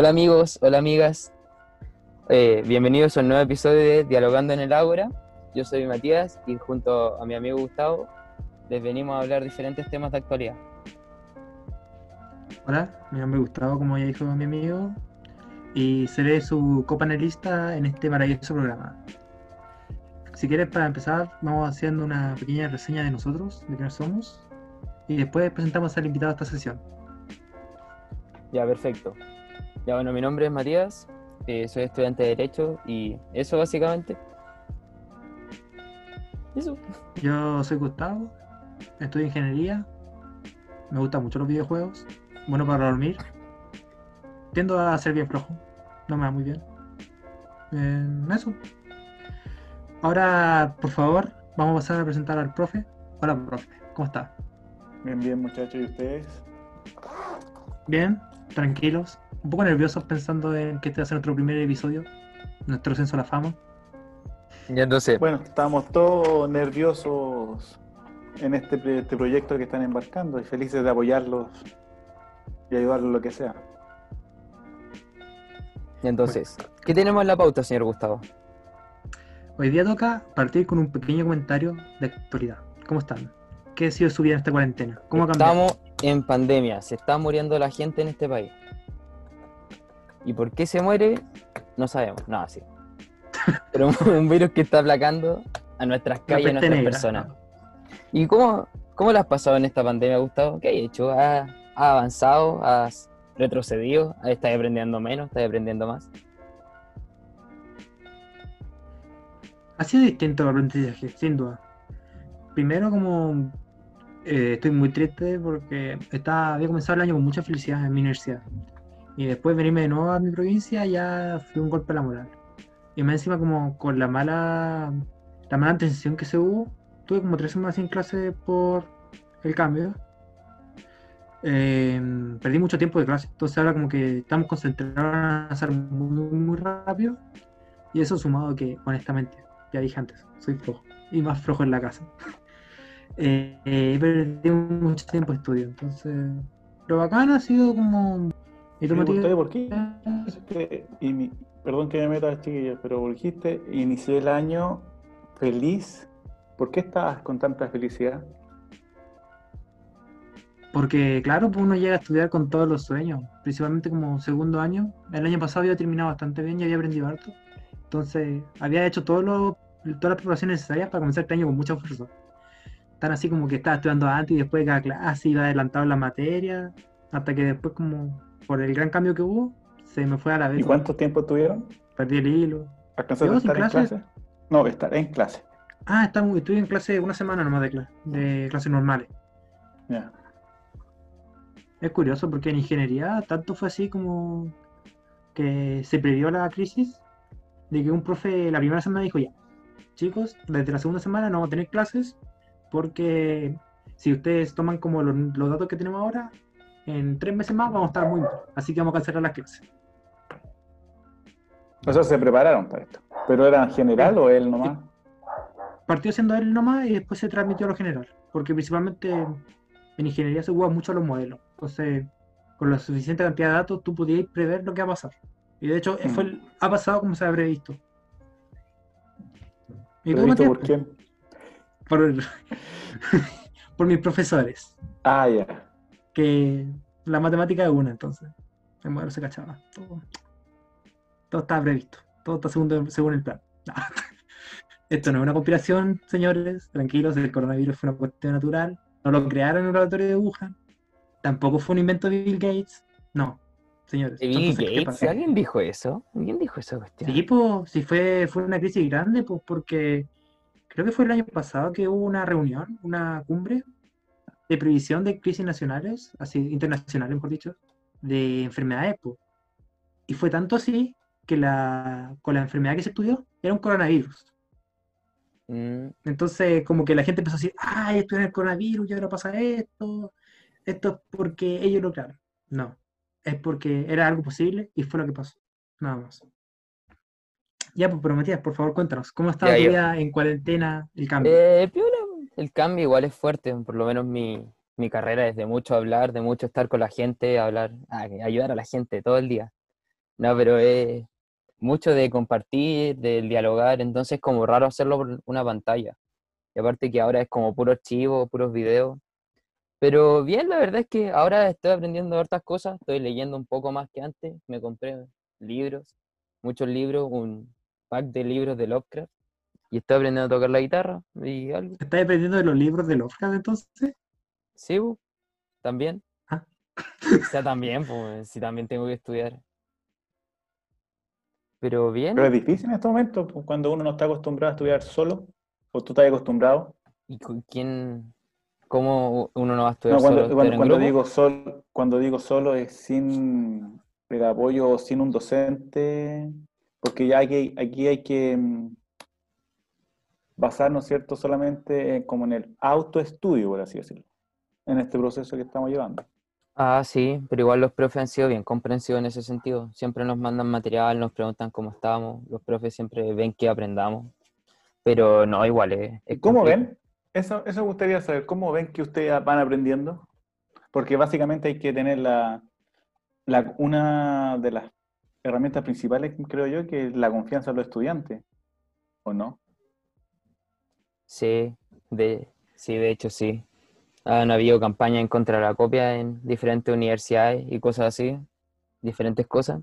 Hola amigos, hola amigas. Eh, bienvenidos a un nuevo episodio de Dialogando en el Ágora. Yo soy Matías y junto a mi amigo Gustavo les venimos a hablar diferentes temas de actualidad. Hola, mi nombre es Gustavo, como ya dijo mi amigo, y seré su copanelista en este maravilloso programa. Si quieres, para empezar, vamos haciendo una pequeña reseña de nosotros, de quiénes somos, y después presentamos al invitado a esta sesión. Ya, perfecto. Ya, bueno, mi nombre es Matías, eh, soy estudiante de Derecho y eso básicamente. Eso. Yo soy Gustavo, estudio ingeniería, me gustan mucho los videojuegos, bueno para dormir. Tiendo a ser bien flojo, no me va muy bien. Eh, eso. Ahora, por favor, vamos a pasar a presentar al profe. Hola, profe, ¿cómo está? Bien, bien, muchachos, ¿y ustedes? Bien, tranquilos. Un poco nerviosos pensando en que este va a ser nuestro primer episodio, nuestro censo a la fama. Ya entonces, Bueno, estamos todos nerviosos en este, este proyecto que están embarcando y felices de apoyarlos y ayudarlos en lo que sea. ya entonces, ¿qué tenemos en la pauta, señor Gustavo? Hoy día toca partir con un pequeño comentario de actualidad. ¿Cómo están? ¿Qué ha sido su vida en esta cuarentena? ¿Cómo ha cambiado? Estamos en pandemia, se está muriendo la gente en este país. ¿Y por qué se muere? No sabemos, no, sí. Pero un, virus que está aplacando a nuestras calles, a nuestras negra. personas. ¿Y cómo, cómo la has pasado en esta pandemia, Gustavo? ¿Qué has hecho? ¿Has, has avanzado? ¿Has retrocedido? ¿Estás aprendiendo menos? ¿Estás aprendiendo más? Ha sido distinto el aprendizaje, sin duda. Primero, como eh, estoy muy triste porque estaba, había comenzado el año con mucha felicidad en mi universidad. Y después venirme de nuevo a mi provincia ya fue un golpe a la moral. Y más encima como con la mala, la mala atención que se hubo, tuve como tres semanas sin clase por el cambio. Eh, perdí mucho tiempo de clase, entonces ahora como que estamos concentrados en avanzar muy, muy rápido. Y eso sumado a que, honestamente, ya dije antes, soy flojo. Y más flojo en la casa. Eh, eh, perdido mucho tiempo de estudio. Entonces, lo bacán ha sido como. ¿Y tú, Matías? ¿Ustedes por qué? Perdón que me meta, chiquillos, pero dijiste, inicié el año feliz. ¿Por qué estabas con tanta felicidad? Porque, claro, pues uno llega a estudiar con todos los sueños. Principalmente como segundo año. El año pasado había terminado bastante bien y había aprendido harto. Entonces, había hecho todo lo- todas las preparaciones necesarias para comenzar este año con mucha fuerza. Tan así como que estaba estudiando antes y después de cada clase iba adelantado en la materia. Hasta que después, como por el gran cambio que hubo, se me fue a la vez. ¿Y cuánto tiempo tuvieron? Perdí el hilo. ¿Alcanzaste ¿Yo a estar en clase? clase? No, estar en clase. Ah, estamos, estuve en clase una semana nomás de, cla- de clases normales. Ya. Es curioso porque en ingeniería tanto fue así como que se previó la crisis de que un profe la primera semana dijo ya, chicos, desde la segunda semana no vamos a tener clases porque si ustedes toman como los, los datos que tenemos ahora, en tres meses más vamos a estar muy mal, así que vamos a cancelar las clases. O sea, se prepararon para esto. ¿Pero era en general o él nomás? Partió siendo él nomás y después se transmitió a lo general, porque principalmente en ingeniería se juega mucho a los modelos. Entonces, con la suficiente cantidad de datos, tú podías prever lo que va a pasar. Y de hecho, Mm. fue ha pasado como se habría visto. ¿Y ¿Pero tú, Matías? por quién? Por, por mis profesores, Ah, ya. que la matemática es una, entonces el modelo se cachaba. Todo, todo estaba previsto, todo está según, según el plan. Esto no es una conspiración, señores, tranquilos, el coronavirus fue una cuestión natural, no lo crearon en un laboratorio de Wuhan, tampoco fue un invento de Bill Gates, no, señores. Bill Gates. ¿alguien dijo eso? ¿Alguien dijo esa cuestión? Sí, pues, sí fue, fue una crisis grande, pues, porque creo que fue el año pasado que hubo una reunión, una cumbre de previsión de crisis nacionales, así, internacionales, mejor dicho, de enfermedades, pues. Y fue tanto así que la, con la enfermedad que se estudió era un coronavirus. Mm, Entonces, como que la gente empezó a decir, ay, esto es el coronavirus y ahora pasa esto, esto es porque ellos lo crearon. No, es porque era algo posible y fue lo que pasó. Nada más. Ya, pues, pero Matías, por favor, cuéntanos, ¿cómo Ya, tu vida en cuarentena, el cambio? Eh, el cambio igual es fuerte, por lo menos mi, mi carrera es de mucho hablar, de mucho estar con la gente, hablar, a- ayudar a la gente todo el día. No, pero es mucho de compartir, de dialogar, entonces es como raro hacerlo por una pantalla. Y aparte que ahora es como puro archivo, puros videos. Pero bien, la verdad es que ahora estoy aprendiendo hartas cosas, estoy leyendo un poco más que antes, me compré libros, muchos libros, un pack de libros de Lovecraft, y estoy aprendiendo a tocar la guitarra y algo. ¿Estás aprendiendo de los libros de Lovecraft entonces? Sí, bu, también. Ah. O sea, también, pues, sí, también tengo que estudiar. Pero bien, Pero es difícil en estos momentos, pues, cuando uno no está acostumbrado a estudiar solo, o tú estás acostumbrado. ¿y con quién, cómo uno no va a estudiar No, cuando, solo? cuando- digo sol, cuando digo solo es sin el apoyo o sin un docente, porque ya aquí, aquí hay que mm, basarnos, ¿cierto?, solamente en- como en el autoestudio, por así decirlo, en este proceso que estamos llevando. Ah, sí, pero igual los profes han sido bien comprensivos en ese sentido. Siempre nos mandan material, nos preguntan cómo estamos, los profes siempre ven que aprendamos. Pero no, igual es, es ¿Cómo ven? Eso, eso me gustaría saber, ¿cómo ven que ustedes van aprendiendo? Porque básicamente hay que tener la, la- una de las herramientas principales, creo yo, que es la confianza en los estudiantes, ¿o no? Sí, de, sí, de hecho sí. Han habido campañas en contra de la copia en diferentes universidades y cosas así, diferentes cosas.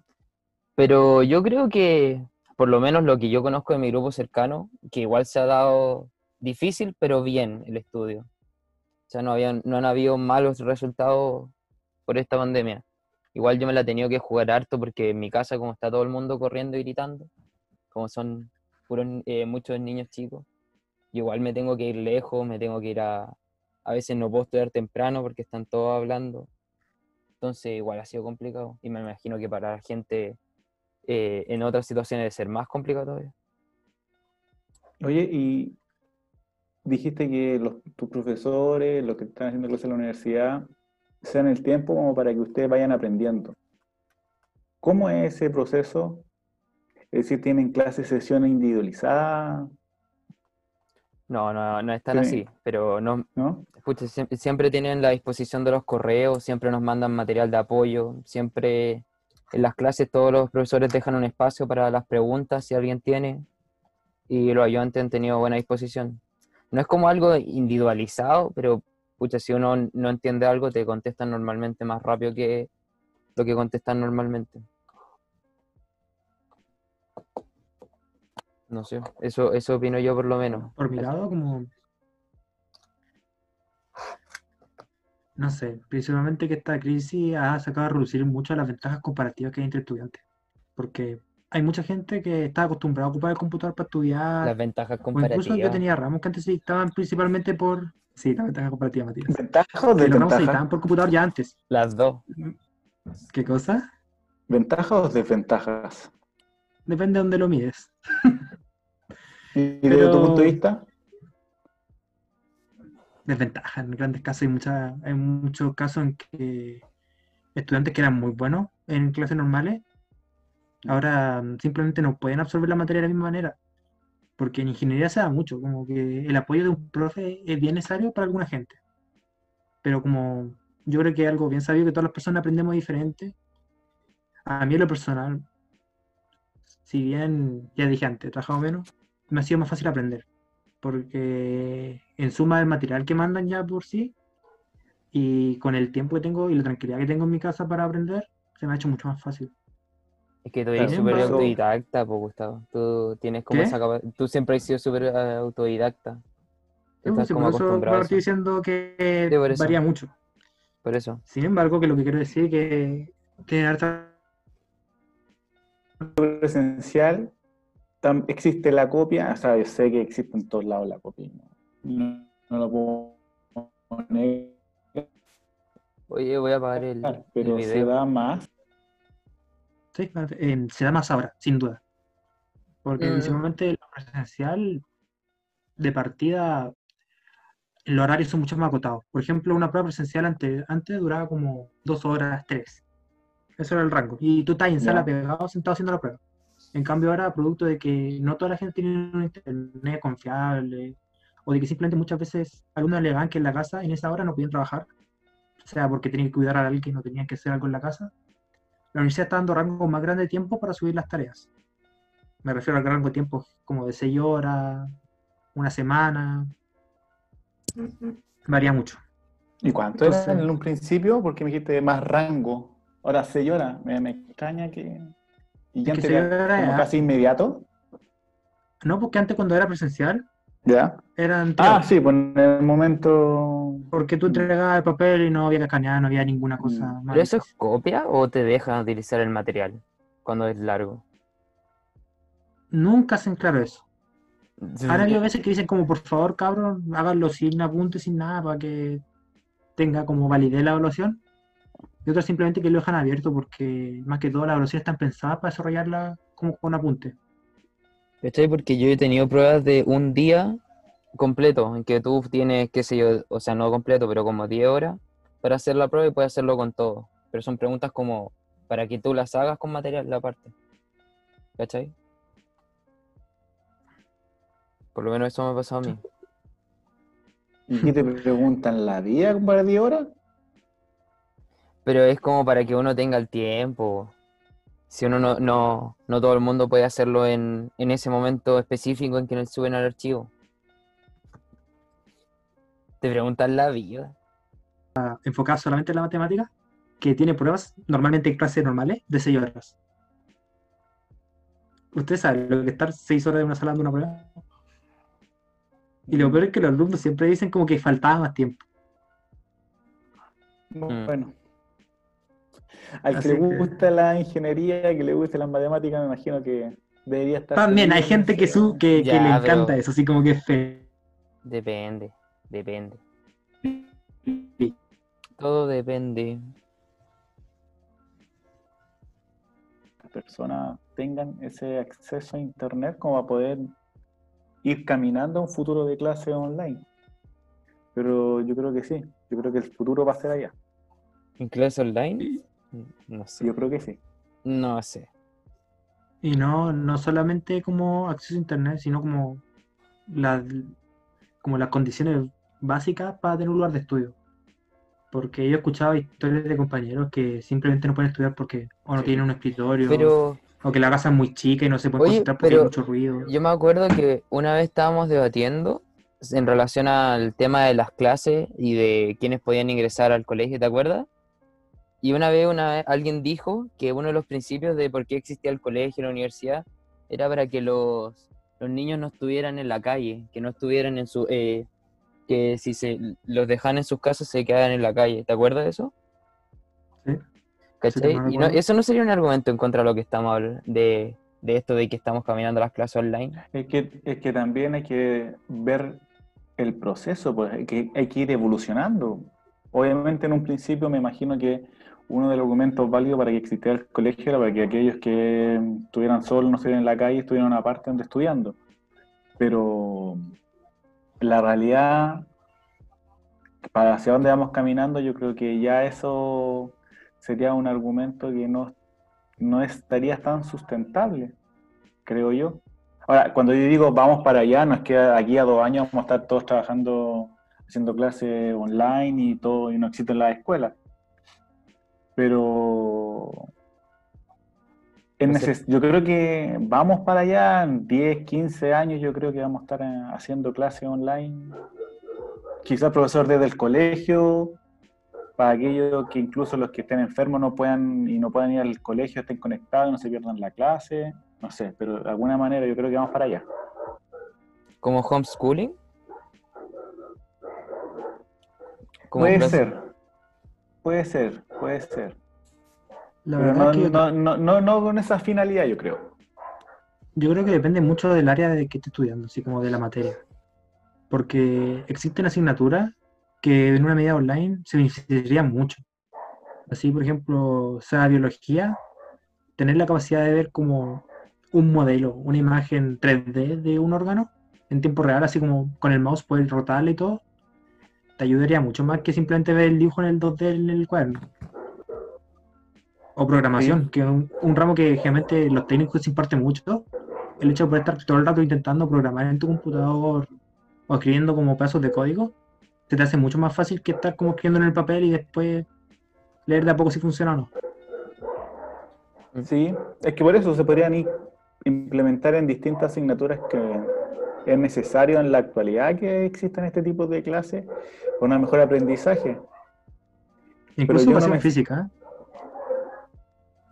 Pero yo creo que, por lo menos lo que yo conozco de mi grupo cercano, que igual se ha dado difícil, pero bien el estudio. O sea, no habían, no han habido malos resultados por esta pandemia. Igual yo me la he tenido que jugar harto porque en mi casa, como está todo el mundo corriendo y gritando, como son puros, eh, muchos niños chicos, igual me tengo que ir lejos, me tengo que ir a... A veces no puedo estudiar temprano porque están todos hablando. Entonces igual ha sido complicado. Y me imagino que para la gente eh, en otras situaciones debe ser más complicado todavía. Oye, y dijiste que los, tus profesores, los que están haciendo clases en la universidad, sean el tiempo como para que ustedes vayan aprendiendo. ¿Cómo es ese proceso? Es decir, ¿tienen clases, sesiones individualizadas? No, no, no es tan Sí. así, pero no, ¿No? pucha, siem- siempre tienen la disposición de los correos, siempre nos mandan material de apoyo, siempre en las clases todos los profesores dejan un espacio para las preguntas si alguien tiene y los ayudantes han tenido buena disposición. No es como algo individualizado, pero pucha, si uno no entiende algo te contestan normalmente más rápido que lo que contestan normalmente. No sé, eso, eso opino yo por lo menos. Por mi lado, como. No sé, principalmente que esta crisis ha sacado a reducir mucho las ventajas comparativas que hay entre estudiantes. Porque hay mucha gente que está acostumbrada a ocupar el computador para estudiar. Las ventajas O incluso yo comparativas. tenía ramos que antes se dictaban principalmente por. Sí, la ventaja comparativa, Matías. ¿Ventaja o Que desventaja? dictaban por computador ya antes. Las dos. ¿Qué cosa? ¿Ventajas o desventajas? Depende de dónde lo mides. Y desde tu punto de vista, desventaja en grandes casos. Hay, mucha- hay muchos casos en que estudiantes que eran muy buenos en clases normales, ahora mm, simplemente no pueden absorber la materia de la misma manera. Porque en ingeniería se da mucho, como que el apoyo de un profe es bien necesario para alguna gente. Pero como yo creo que es algo bien sabido que todas las personas aprendemos diferente, a mí en lo personal, si bien ya dije antes, he trabajado menos, me ha sido más fácil aprender porque en suma el material que mandan ya por sí y con el tiempo que tengo y la tranquilidad que tengo en mi casa para aprender, se me ha hecho mucho más fácil. Es que tú eres súper autodidacta, pues, Gustavo. Tú tienes como ¿Qué? esa Tú siempre has sido súper eh, autodidacta. Estás Sí, como por eso acostumbrado a estoy diciendo que Sí, por eso. varía mucho. Por eso. Sin embargo, que lo que quiero decir es que tiene harta presencial, existe la copia, o sea, yo sé que existe en todos lados la copia. No, no lo puedo negar, Oye, voy a apagar el, el pero se da más. Sí, eh, se da más ahora, sin duda. Porque Mm. principalmente lo presencial de partida, los horarios son mucho más acotados. Por ejemplo, una prueba presencial antes, antes duraba como dos horas, tres. Eso era el rango. Y tú estás en sala pegado, sentado haciendo la prueba. En cambio ahora, producto de que no toda la gente tiene un internet confiable, o de que simplemente muchas veces alumnos alegaban que en la casa en esa hora no podían trabajar, o sea, porque tenían que cuidar a alguien que no tenían que hacer algo en la casa, la universidad está dando rangos más grandes de tiempo para subir las tareas. Me refiero al rango de tiempo como de 6 horas, una semana. Varía mucho. ¿Y cuánto era en un principio? Porque me dijiste más rango. Ahora 6 horas. Me, me extraña que. ¿Y ya Es que antes era era- casi inmediato? No, porque antes cuando era presencial ¿Ya? eran Ah, sí, pues en el momento. Porque tú entregabas el papel y no había que escanear, no había ninguna cosa Mm. más. ¿Pero eso es copia o te dejan utilizar el material cuando es largo? Nunca hacen claro eso. Ahora había veces que dicen como, por favor, cabrón, háganlo sin apuntes, sin nada, para que tenga como validez la evaluación. Y otras simplemente que lo dejan abierto porque más que todo las evaluaciones están pensadas para desarrollarla como con apunte. ¿Cachai? Porque yo he tenido pruebas de un día completo, en que tú tienes, qué sé yo, o sea, no completo, pero como 10 horas para hacer la prueba y puedes hacerlo con todo. Pero son preguntas como para que tú las hagas con material aparte. ¿Cachai? Por lo menos eso me ha pasado a mí. ¿Y te preguntan la vida para 10 horas? Pero es como para que uno tenga el tiempo. Si uno no, no, no todo el mundo puede hacerlo en, en ese momento específico en que nos suben al archivo. Te preguntan la vida. Enfocada solamente en la matemática, que tiene pruebas normalmente en clases normales de 6 horas. Usted sabe lo que es estar 6 horas en una sala dando una prueba. Y lo peor es que los alumnos siempre dicen como que faltaba más tiempo. Mm. Al Así que le que- gusta la ingeniería, que le guste las matemáticas, me imagino que debería estar. También hay gente que, su, que, le encanta pero- eso, así como que es fe. Depende, depende. Todo depende. las personas tengan ese acceso a internet como a poder ir caminando a un futuro de clase online. Pero yo creo que sí, yo creo que el futuro va a ser allá. ¿En clase online? No sé. Yo creo que sí. No sé. Y no, no solamente como acceso a internet, sino como las como las condiciones básicas para tener un lugar de estudio. Porque yo he escuchado historias de compañeros que simplemente no pueden estudiar porque o no Sí. tienen un escritorio, Pero o que la casa es muy chica y no se pueden Oye, concentrar porque hay mucho ruido. yo me acuerdo que una vez estábamos debatiendo en relación al tema de las clases y de quiénes podían ingresar al colegio, ¿te acuerdas? Y una vez, una vez alguien dijo que uno de los principios de por qué existía el colegio, la universidad, era para que los, los niños no estuvieran en la calle, que no estuvieran en su... eh, que si se los dejan en sus casas se quedan en la calle. ¿Te acuerdas de eso? Sí. ¿Cachai? Sí, me y no, eso no sería un argumento en contra de lo que estamos hablando, de, de esto de que estamos caminando las clases online. Es que, es que también hay que ver el proceso, pues hay que, hay que ir evolucionando. Obviamente en un principio me imagino que uno de los argumentos válidos para que existiera el colegio era para que aquellos que estuvieran solos, no estuvieran en la calle, estuvieran en una parte donde estudiando. Pero la realidad, para hacia dónde vamos caminando, yo creo que ya eso sería un argumento que no, no estaría tan sustentable, creo yo. Ahora, cuando yo digo vamos para allá, no es que aquí a dos años vamos a estar todos trabajando, haciendo clases online y todo, y no existen las escuelas. Pero es neces- yo creo que vamos para allá, en 10, 15 años yo creo que vamos a estar eh, haciendo clases online. Quizás profesor desde el colegio, para aquellos que incluso los que estén enfermos no puedan y no puedan ir al colegio, estén conectados y no se pierdan la clase. No sé, pero de alguna manera yo creo que vamos para allá. ¿Como homeschooling? Como Puede ser, puede ser, puede ser. La Pero verdad no, es que no, no, no, no con esa finalidad, yo creo. yo creo que depende mucho del área de que esté estudiando, así como de la materia. Porque existen asignaturas que en una medida online se beneficiarían mucho. Así, por ejemplo, sea biología, tener la capacidad de ver como un modelo, una imagen 3D de un órgano en tiempo real, así como con el mouse poder rotarle y todo, te ayudaría mucho más que simplemente ver el dibujo en el 2D en el cuaderno. O programación, que es un, un ramo que generalmente los técnicos se imparten mucho. El hecho de poder estar todo el rato intentando programar en tu computador o escribiendo como pedazos de código, se te hace mucho más fácil que estar como escribiendo en el papel y después leer de a poco si funciona o no. Sí, es que por eso se podrían implementar en distintas asignaturas que es necesario en la actualidad que existan este tipo de clases con un mejor aprendizaje. Incluso yo no educación me- física. ¿eh?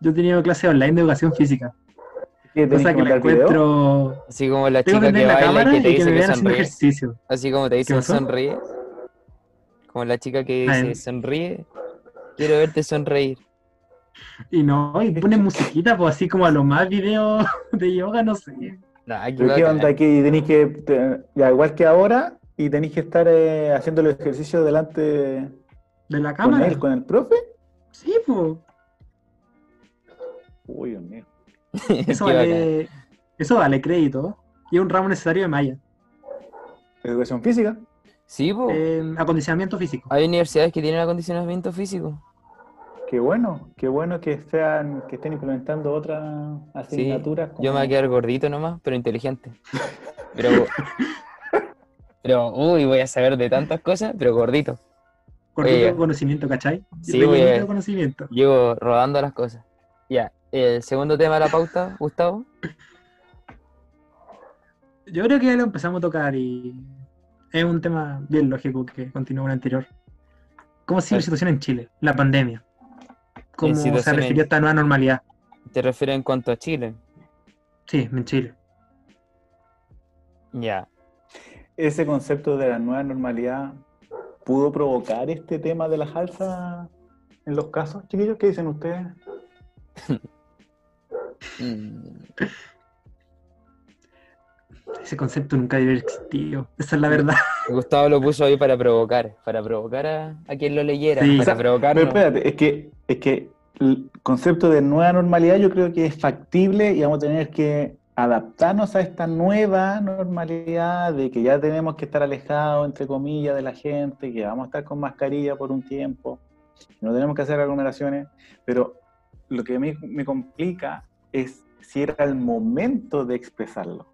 Yo he tenido clases online de educación física. ¿Qué, tenés Cosa que que la video? encuentro. Así como la Tengo que chica que la baila y que y te que dice me que haciendo sonríe. ejercicio. Así como te dice sonríe. Como la chica que Ah, dice sonríe. Quiero verte sonreír. Y no, y ponen musiquita, pues así como a lo más videos de yoga, no sé. Nah, qué ¿Pero qué onda aquí? Tenéis que, te- ya igual que ahora, y tenéis que estar eh, haciendo los ejercicios delante De la con cámara. él, con el profe. Sí, pues. Uy, Dios mío. Eso vale, eso vale crédito. Y es un ramo necesario de Maya. Educación física. Sí, po. Eh, acondicionamiento físico. Hay universidades que tienen acondicionamiento físico. Qué bueno, qué bueno que sean, que estén implementando otras Sí, asignaturas. yo me voy a quedar gordito nomás, pero inteligente. Pero, pero, uy, voy a saber de tantas cosas, pero gordito. Cortito Oye. conocimiento, ¿cachai? Sí, voy a- conocimiento. Llevo rodando las cosas. Ya, el segundo tema de la pauta, Gustavo. Yo creo que ya lo empezamos a tocar y es un tema bien lógico que continúa con el anterior. ¿Cómo sigue la situación en Chile? La pandemia. ¿Cómo se situación en- refirió a esta nueva normalidad? ¿Te refieres en cuanto a Chile? Sí, en Chile. Ya. Ese concepto de la nueva normalidad pudo provocar este tema de las alzas en los casos, chiquillos. ¿Qué dicen ustedes? Ese concepto nunca debe existido. Esa es la verdad. Gustavo lo puso ahí para provocar, para provocar a, a quien lo leyera, Sí. para O sea, provocarnos. Pero espérate, es que, es que el concepto de nueva normalidad yo creo que es factible y vamos a tener que adaptarnos a esta nueva normalidad de que ya tenemos que estar alejados, entre comillas, de la gente, que vamos a estar con mascarilla por un tiempo, no tenemos que hacer aglomeraciones, pero lo que a mí me complica es si era el momento de expresarlo.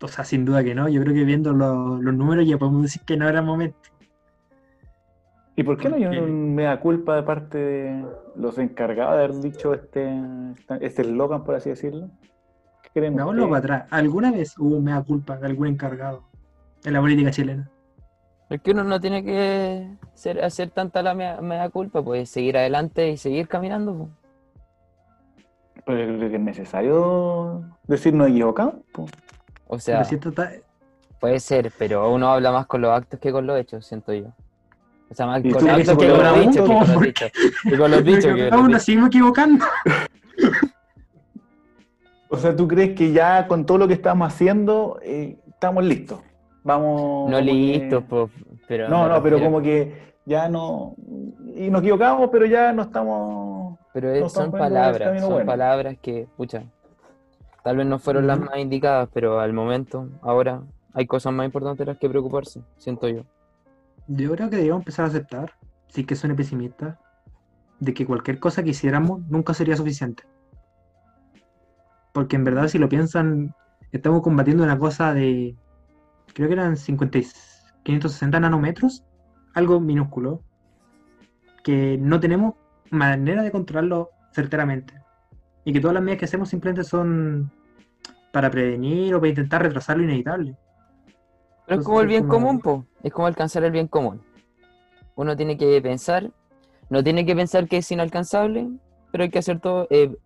O sea, sin duda que no. Yo creo que viendo lo- los números ya podemos decir que no era momento. ¿Y por qué no hay un mea culpa de parte de los encargados de haber dicho este este eslogan, por así decirlo? ¿Qué creen Veámoslo para atrás. ¿Alguna vez hubo un mea culpa de algún encargado en la política chilena? Es que uno no tiene que ser- hacer tanta la mea, mea culpa, pues seguir adelante y seguir caminando. po. Pero yo creo que es necesario decir no equivocado. po. O sea, puede ser, pero uno habla más con los actos que con los hechos, siento yo. O sea, más ¿Y con que que con los que po? con los dichos. Que con los dichos, que nos seguimos equivocando. O sea, ¿tú crees que ya con todo lo que estamos haciendo eh, estamos listos? Vamos. No que- listos, po, pero No, no, pero como que ya no. Y nos equivocamos, pero ya no estamos. Pero es- no son estamos el palabras, son bueno. palabras que, pucha, tal vez no fueron las más indicadas, pero al momento, ahora, hay cosas más importantes de las que preocuparse, siento yo. Yo creo que deberíamos empezar a aceptar, si que suene pesimista, de que cualquier cosa que hiciéramos nunca sería suficiente. Porque en verdad, si lo piensan, estamos combatiendo una cosa de, creo que eran 50, y- 560 nanómetros, algo minúsculo, que no tenemos manera de controlarlo certeramente. Y que todas las medidas que hacemos simplemente son para prevenir o para intentar retrasar lo inevitable. Pero es como el bien común, po. Es como alcanzar el bien común. Uno tiene que pensar, no tiene que pensar que es inalcanzable, pero hay que hacer todo, eh,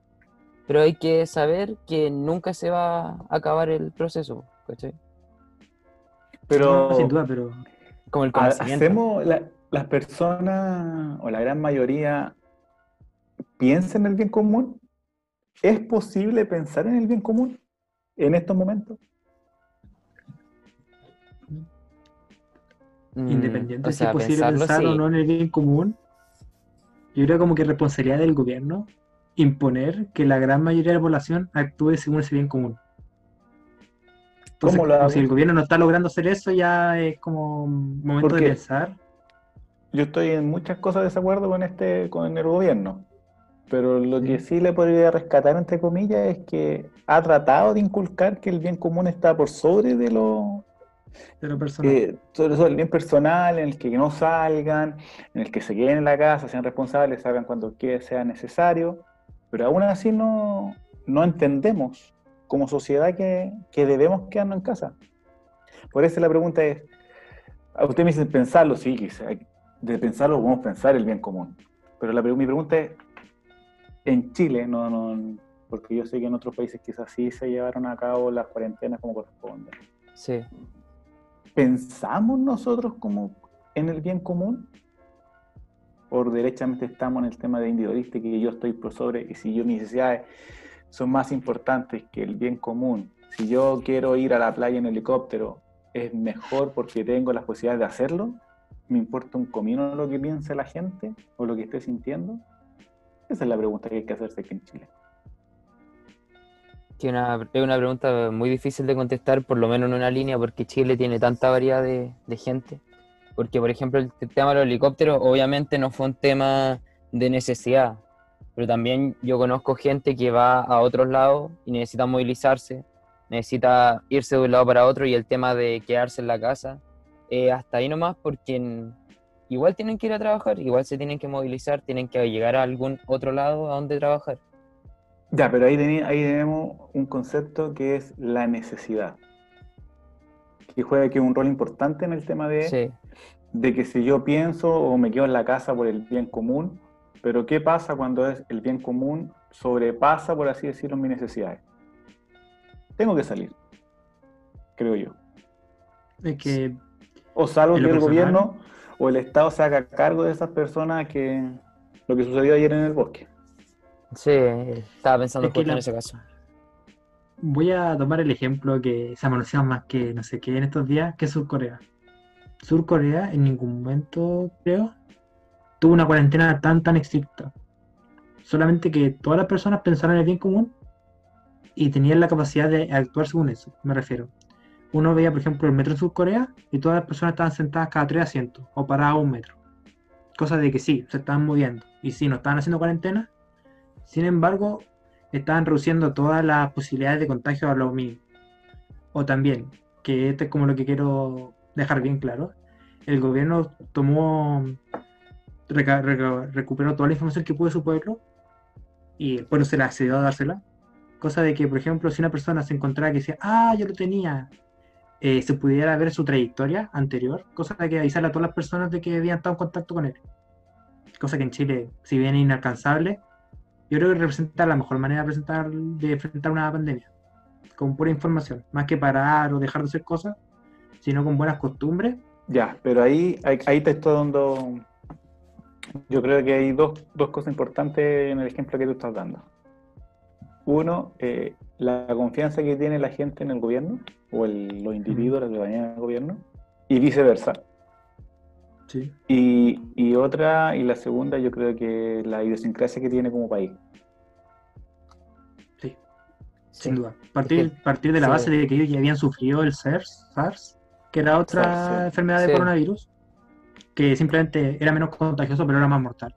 pero hay que saber que nunca se va a acabar el proceso, ¿cachai? Pero. No, sin duda, pero Como el. ¿Hacemos la- las personas o la gran mayoría piensan en el bien común? ¿Es posible pensar en el bien común en estos momentos? Mm, independiente si es posible pensar o no en el bien común, yo creo como que es responsabilidad del gobierno imponer que la gran mayoría de la población actúe según ese bien común. Entonces, si el gobierno no está logrando hacer eso, ya es como momento ¿Por de pensar. Yo estoy en muchas cosas de desacuerdo con este, con el gobierno. Pero lo que Sí. sí le podría rescatar, entre comillas, es que ha tratado de inculcar que el bien común está por sobre de lo, de lo personal. que sobre todo el bien personal, en el que no salgan, en el que se queden en la casa, sean responsables, salgan cuando sea necesario. Pero aún así no, no entendemos como sociedad que, que debemos quedarnos en casa. Por eso la pregunta es, a usted me dice pensarlo, sí, quizá, de pensarlo podemos pensar el bien común. Pero la, mi pregunta es, en Chile, no, no, porque yo sé que en otros países quizás sí se llevaron a cabo las cuarentenas como corresponde. Sí. ¿Pensamos nosotros como en el bien común? ¿O derechamente estamos en el tema de individualista que yo estoy por sobre y si yo mis necesidades son más importantes que el bien común? Si yo quiero ir a la playa en helicóptero, ¿es mejor porque tengo las posibilidades de hacerlo? ¿Me importa un comino lo que piense la gente o lo que esté sintiendo? Esa es la pregunta que hay que hacerse aquí en Chile. Que una, es una pregunta muy difícil de contestar, por lo menos en una línea, porque Chile tiene tanta variedad de, gente. Porque, por ejemplo, el tema de los helicópteros obviamente no fue un tema de necesidad, pero también yo conozco gente que va a otros lados y necesita movilizarse, necesita irse de un lado para otro y el tema de quedarse en la casa, eh, hasta ahí nomás porque igual tienen que ir a trabajar, igual se tienen que movilizar, tienen que llegar a algún otro lado a donde trabajar. Ya, pero ahí, ahí tenemos un concepto que es la necesidad, que juega aquí un rol importante en el tema de, de que si yo pienso o me quedo en la casa por el bien común, pero ¿qué pasa cuando es el bien común sobrepasa, por así decirlo, mis necesidades? Tengo que salir, creo yo. Es que... O salvo que el gobierno o el Estado se haga cargo de esas personas que lo que sucedió ayer en el bosque. Sí, estaba pensando justo en ese caso. Voy a tomar el ejemplo que se ha anunciado más que no sé qué en estos días, que es Surcorea. Surcorea en ningún momento, creo, tuvo una cuarentena tan tan estricta. Solamente que todas las personas pensaron en el bien común y tenían la capacidad de actuar según eso, me refiero. Uno veía, por ejemplo, el metro en Surcorea y todas las personas estaban sentadas cada tres asientos o paradas a un metro. Cosa de que sí, se estaban moviendo. Y sí, no estaban haciendo cuarentena, sin embargo, estaban reduciendo todas las posibilidades de contagio a lo mismo. O también, que este es como lo que quiero dejar bien claro, el gobierno tomó, recuperó toda la información que pudo de su pueblo y el pueblo se la accedió a dársela. Cosa de que, por ejemplo, si una persona se encontrara que decía, ah, yo lo tenía, eh, se pudiera ver su trayectoria anterior, cosa de que avisarle a todas las personas de que habían estado en contacto con él. Cosa que en Chile, si bien inalcanzable, yo creo que representa la mejor manera de, presentar, de enfrentar una pandemia, con pura información, más que parar o dejar de hacer cosas, sino con buenas costumbres. Ya, pero ahí, ahí te estoy dando, yo creo que hay dos, dos cosas importantes en el ejemplo que tú estás dando. Uno, eh, la confianza que tiene la gente en el gobierno, o los individuos, la ciudadanía del gobierno, y viceversa. Y, otra, y la segunda, yo creo que la idiosincrasia que tiene como país. Sí, sin duda. Partir, partir de la base de que ellos ya habían sufrido el SARS, SARS que era otra enfermedad de coronavirus, que simplemente era menos contagioso, pero era más mortal.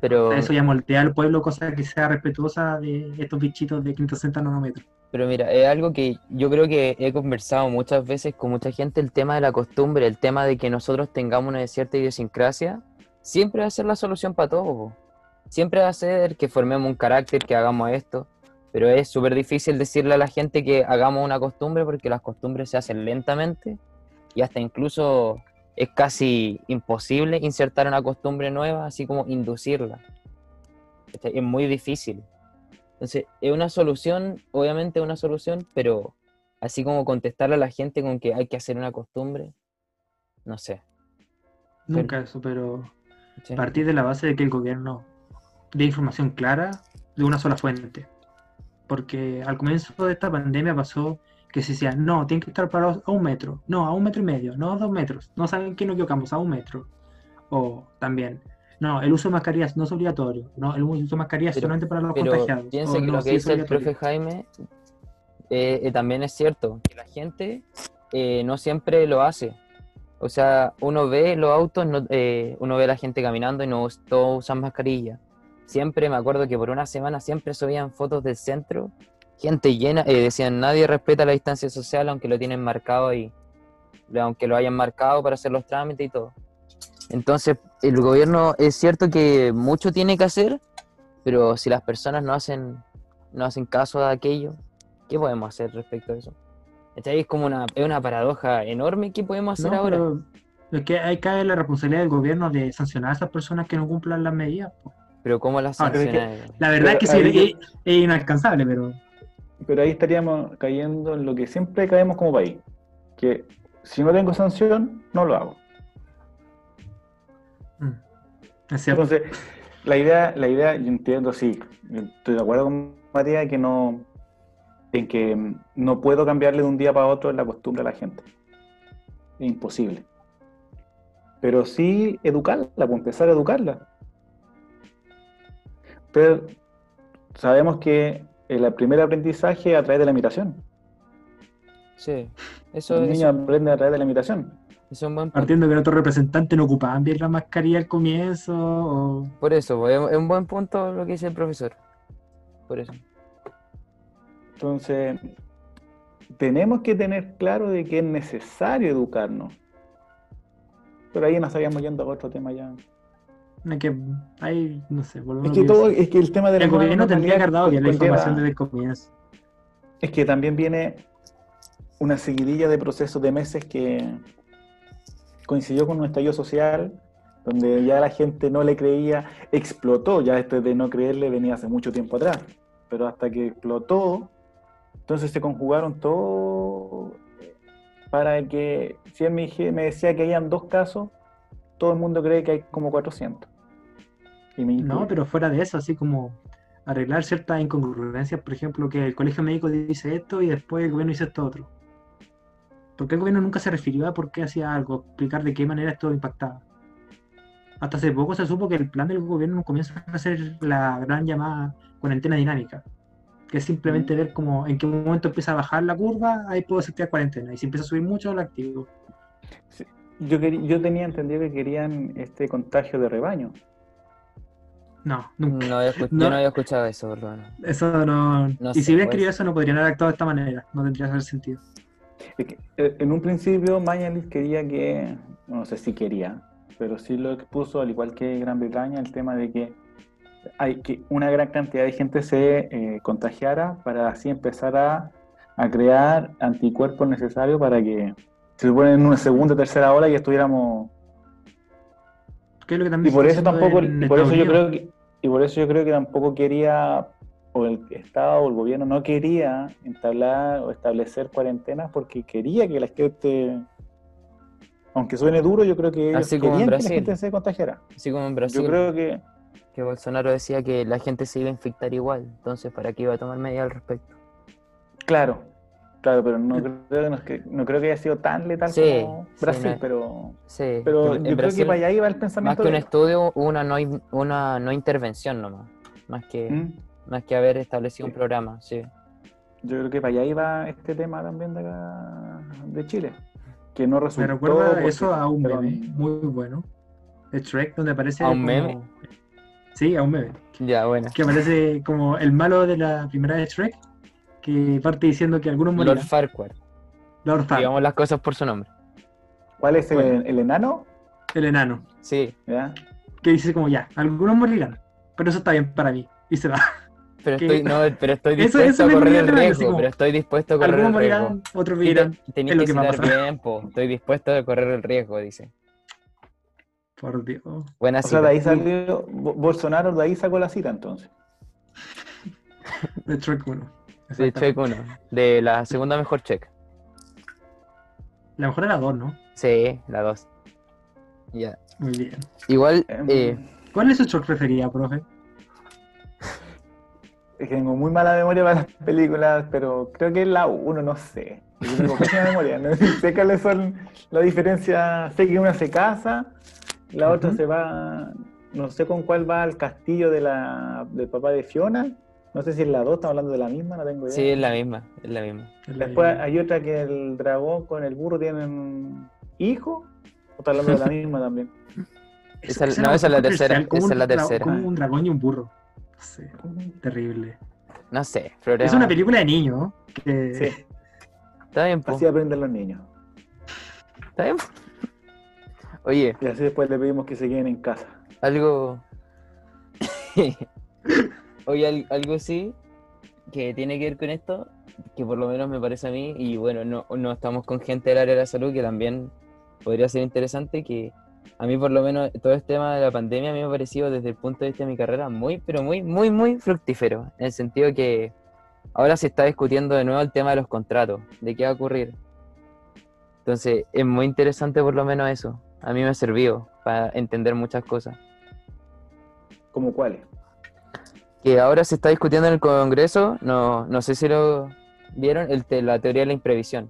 pero... Eso ya moldea al pueblo, cosa que sea respetuosa de estos bichitos de 560 nanómetros. Pero mira, es algo que yo creo que he conversado muchas veces con mucha gente, el tema de la costumbre, el tema de que nosotros tengamos una cierta idiosincrasia, siempre va a ser la solución para todo. Siempre va a ser que formemos un carácter, que hagamos esto, pero es súper difícil decirle a la gente que hagamos una costumbre porque las costumbres se hacen lentamente y hasta incluso es casi imposible insertar una costumbre nueva, así como inducirla. Es muy difícil. Entonces, es una solución, obviamente es una solución, pero así como contestarle a la gente con que hay que hacer una costumbre, no sé. Nunca eso, pero partir de la base de que el gobierno dé información clara de una sola fuente. Porque al comienzo de esta pandemia pasó que se decía, no, tienen que estar parados a un metro, no, a un metro y medio, no a dos metros, no saben que nos equivocamos, a un metro. O también, no, el uso de mascarillas no es obligatorio. No, el uso de mascarillas es solamente para los pero contagiados. Piensa que lo que dice el profe Jaime eh, eh, también es cierto, que la gente eh, no siempre lo hace. O sea, uno ve los autos, uno ve a la gente caminando y no todos usan mascarilla. Siempre me acuerdo que por una semana siempre subían fotos del centro, gente llena, decían nadie respeta la distancia social aunque lo tienen marcado ahí, aunque lo hayan marcado para hacer los trámites y todo. Entonces, el gobierno es cierto que mucho tiene que hacer, Pero si las personas no hacen, no hacen caso de aquello, ¿qué podemos hacer respecto a eso? ¿Cachai? Es como una, es una paradoja enorme. ¿Qué podemos hacer No, ahora? es que ahí cae la responsabilidad del gobierno de sancionar a esas personas que no cumplan las medidas. po. Pero ¿cómo las Ahora, es que- sancionan? La verdad Pero es que sí, ahí- es, es inalcanzable, pero Pero ahí estaríamos cayendo en lo que siempre caemos como país, que si no tengo sanción, no lo hago. Mm, es cierto. Entonces, la idea, la idea, yo entiendo, sí, estoy de acuerdo con Matías que no, en que no puedo cambiarle de un día para otro la costumbre a la gente. Es imposible. Pero sí educarla, pues empezar a educarla. Pero sabemos que el primer aprendizaje es a través de la imitación. Sí, eso, Los eso- niños aprenden a través de la imitación. Es un buen punto. Partiendo que otros representantes no ocupaban bien la mascarilla al comienzo. o- Por eso, pues, es un buen punto lo que dice el profesor. Por eso. Entonces, tenemos que tener claro de que es necesario educarnos. Pero ahí nos estaríamos yendo a otro tema ya. es que hay, no sé, volvemos Es a que todo, es que el tema de la El gobierno tendría que dado bien la información desde el comienzo. Es que también viene una seguidilla de procesos de meses que coincidió con un estallido social, donde ya la gente no le creía, explotó, ya esto de no creerle venía hace mucho tiempo atrás, pero hasta que explotó, entonces se conjugaron todo para que, si él me, me decía que habían dos casos, todo el mundo cree que hay como 400. Y me No, pero fuera de eso, así como arreglar ciertas incongruencias, por ejemplo, que el colegio médico dice esto y después el gobierno dice esto otro. Porque el gobierno nunca se refirió a por qué hacía algo, explicar de qué manera esto impactaba. Hasta hace poco se supo que el plan del gobierno comienza a hacer la gran llamada cuarentena dinámica, que es simplemente ver como en qué momento empieza a bajar la curva, ahí puedo aceptar cuarentena, y si empieza a subir mucho, lo activo. Yo, quería- yo tenía entendido que querían este contagio de rebaño. No, nunca. No había No. Yo no había escuchado eso, por lo menos. Eso no. No y sé, si hubiera pues. escrito eso, no podrían haber actuado de esta manera, no tendría sentido. Eh, en un principio Mañalich quería que, no sé si quería, pero sí lo expuso, al igual que Gran Bretaña, el tema de que hay que una gran cantidad de gente se eh, contagiara para así empezar a, a crear anticuerpos necesarios para que se supone en una segunda o tercera ola y estuviéramos Que es lo que y por eso tampoco y por eso yo creo que y por eso yo creo que tampoco quería o el Estado o el gobierno no quería entablar o establecer cuarentenas porque quería que la gente aunque suene duro yo creo que Así como en querían que la Brasil. gente se contagiara Así como en Brasil, yo creo que que Bolsonaro decía que la gente se iba a infectar igual. Entonces, ¿para qué iba a tomar medidas al respecto? claro claro pero no creo, no, que- no creo que haya sido tan letal Sí, como sí, Brasil no- pero Sí, pero yo creo Brasil, que para allá iba el más pensamiento que un de- estudio, una no, una no intervención nomás. Más que, ¿Mm? Más que haber establecido un programa, sí. Yo creo que para allá iba este tema también de acá, de Chile. Que no Me resultó. recuerda porque- eso a un meme muy bueno. De Shrek, donde aparece. ¿A un como- meme? Sí, a un meme. Ya, bueno. Que aparece como el malo de la primera de Shrek, que parte diciendo que algunos morirán. Lord Farquhar. Lord Farquaad, Digamos las cosas por su nombre. ¿Cuál es el, el enano? el enano. Sí, ¿Ya? Que dice como ya, algunos morirán. Pero eso está bien para mí. Y se va. Pero estoy, no, pero estoy dispuesto eso a correr el riesgo, como, pero estoy dispuesto a correr el riesgo. otros vivirán. te- tenéis es lo que que citar pasar. bien, po. Estoy dispuesto a correr el riesgo, dice. Por Dios. Buena O sea, cita. de ahí salió. Bo- Bolsonaro de ahí sacó la cita entonces. De Shrek 1. De check uno. De la segunda mejor check. La mejor era 2, ¿no? Sí, la dos. Ya. Muy bien. Igual, Em, eh, ¿Cuál es su Shrek preferida, profe? Es que tengo muy mala memoria para las películas, pero creo que es la 1, no sé. Yo tengo pésima memoria. No sé cuáles son las diferencias. Sé que una se casa, la otra se va. No sé con cuál va al castillo de la, del papá de Fiona. No sé si es la 2, estamos hablando de la misma, no tengo idea. sí, es la misma. Es la misma. Es la Después hay otra que el dragón con el burro tienen hijo. ¿O está hablando de la misma también? esa- Esa no, esa es la tercera, esa es la tercera. Como un dragón y un burro. Sé, terrible. No sé, problema. Es una película de niños. Que... Sí, Está bien, po. así aprenden los niños. Está bien. Oye, Y así después le pedimos que se queden en casa. algo. Oye, al- algo sí que tiene que ver con esto, que por lo menos me parece a mí, y bueno, no, no estamos con gente del área de la salud, que también podría ser interesante, que a mí por lo menos todo este tema de la pandemia a mí me ha parecido desde el punto de vista de mi carrera muy, pero muy, muy, muy fructífero, en el sentido que ahora se está discutiendo de nuevo el tema de los contratos, de qué va a ocurrir. Entonces, es muy interesante por lo menos eso. A mí me ha servido para entender muchas cosas. ¿Cómo cuáles? que ahora se está discutiendo en el Congreso, no, no sé si lo vieron, el la teoría de la imprevisión.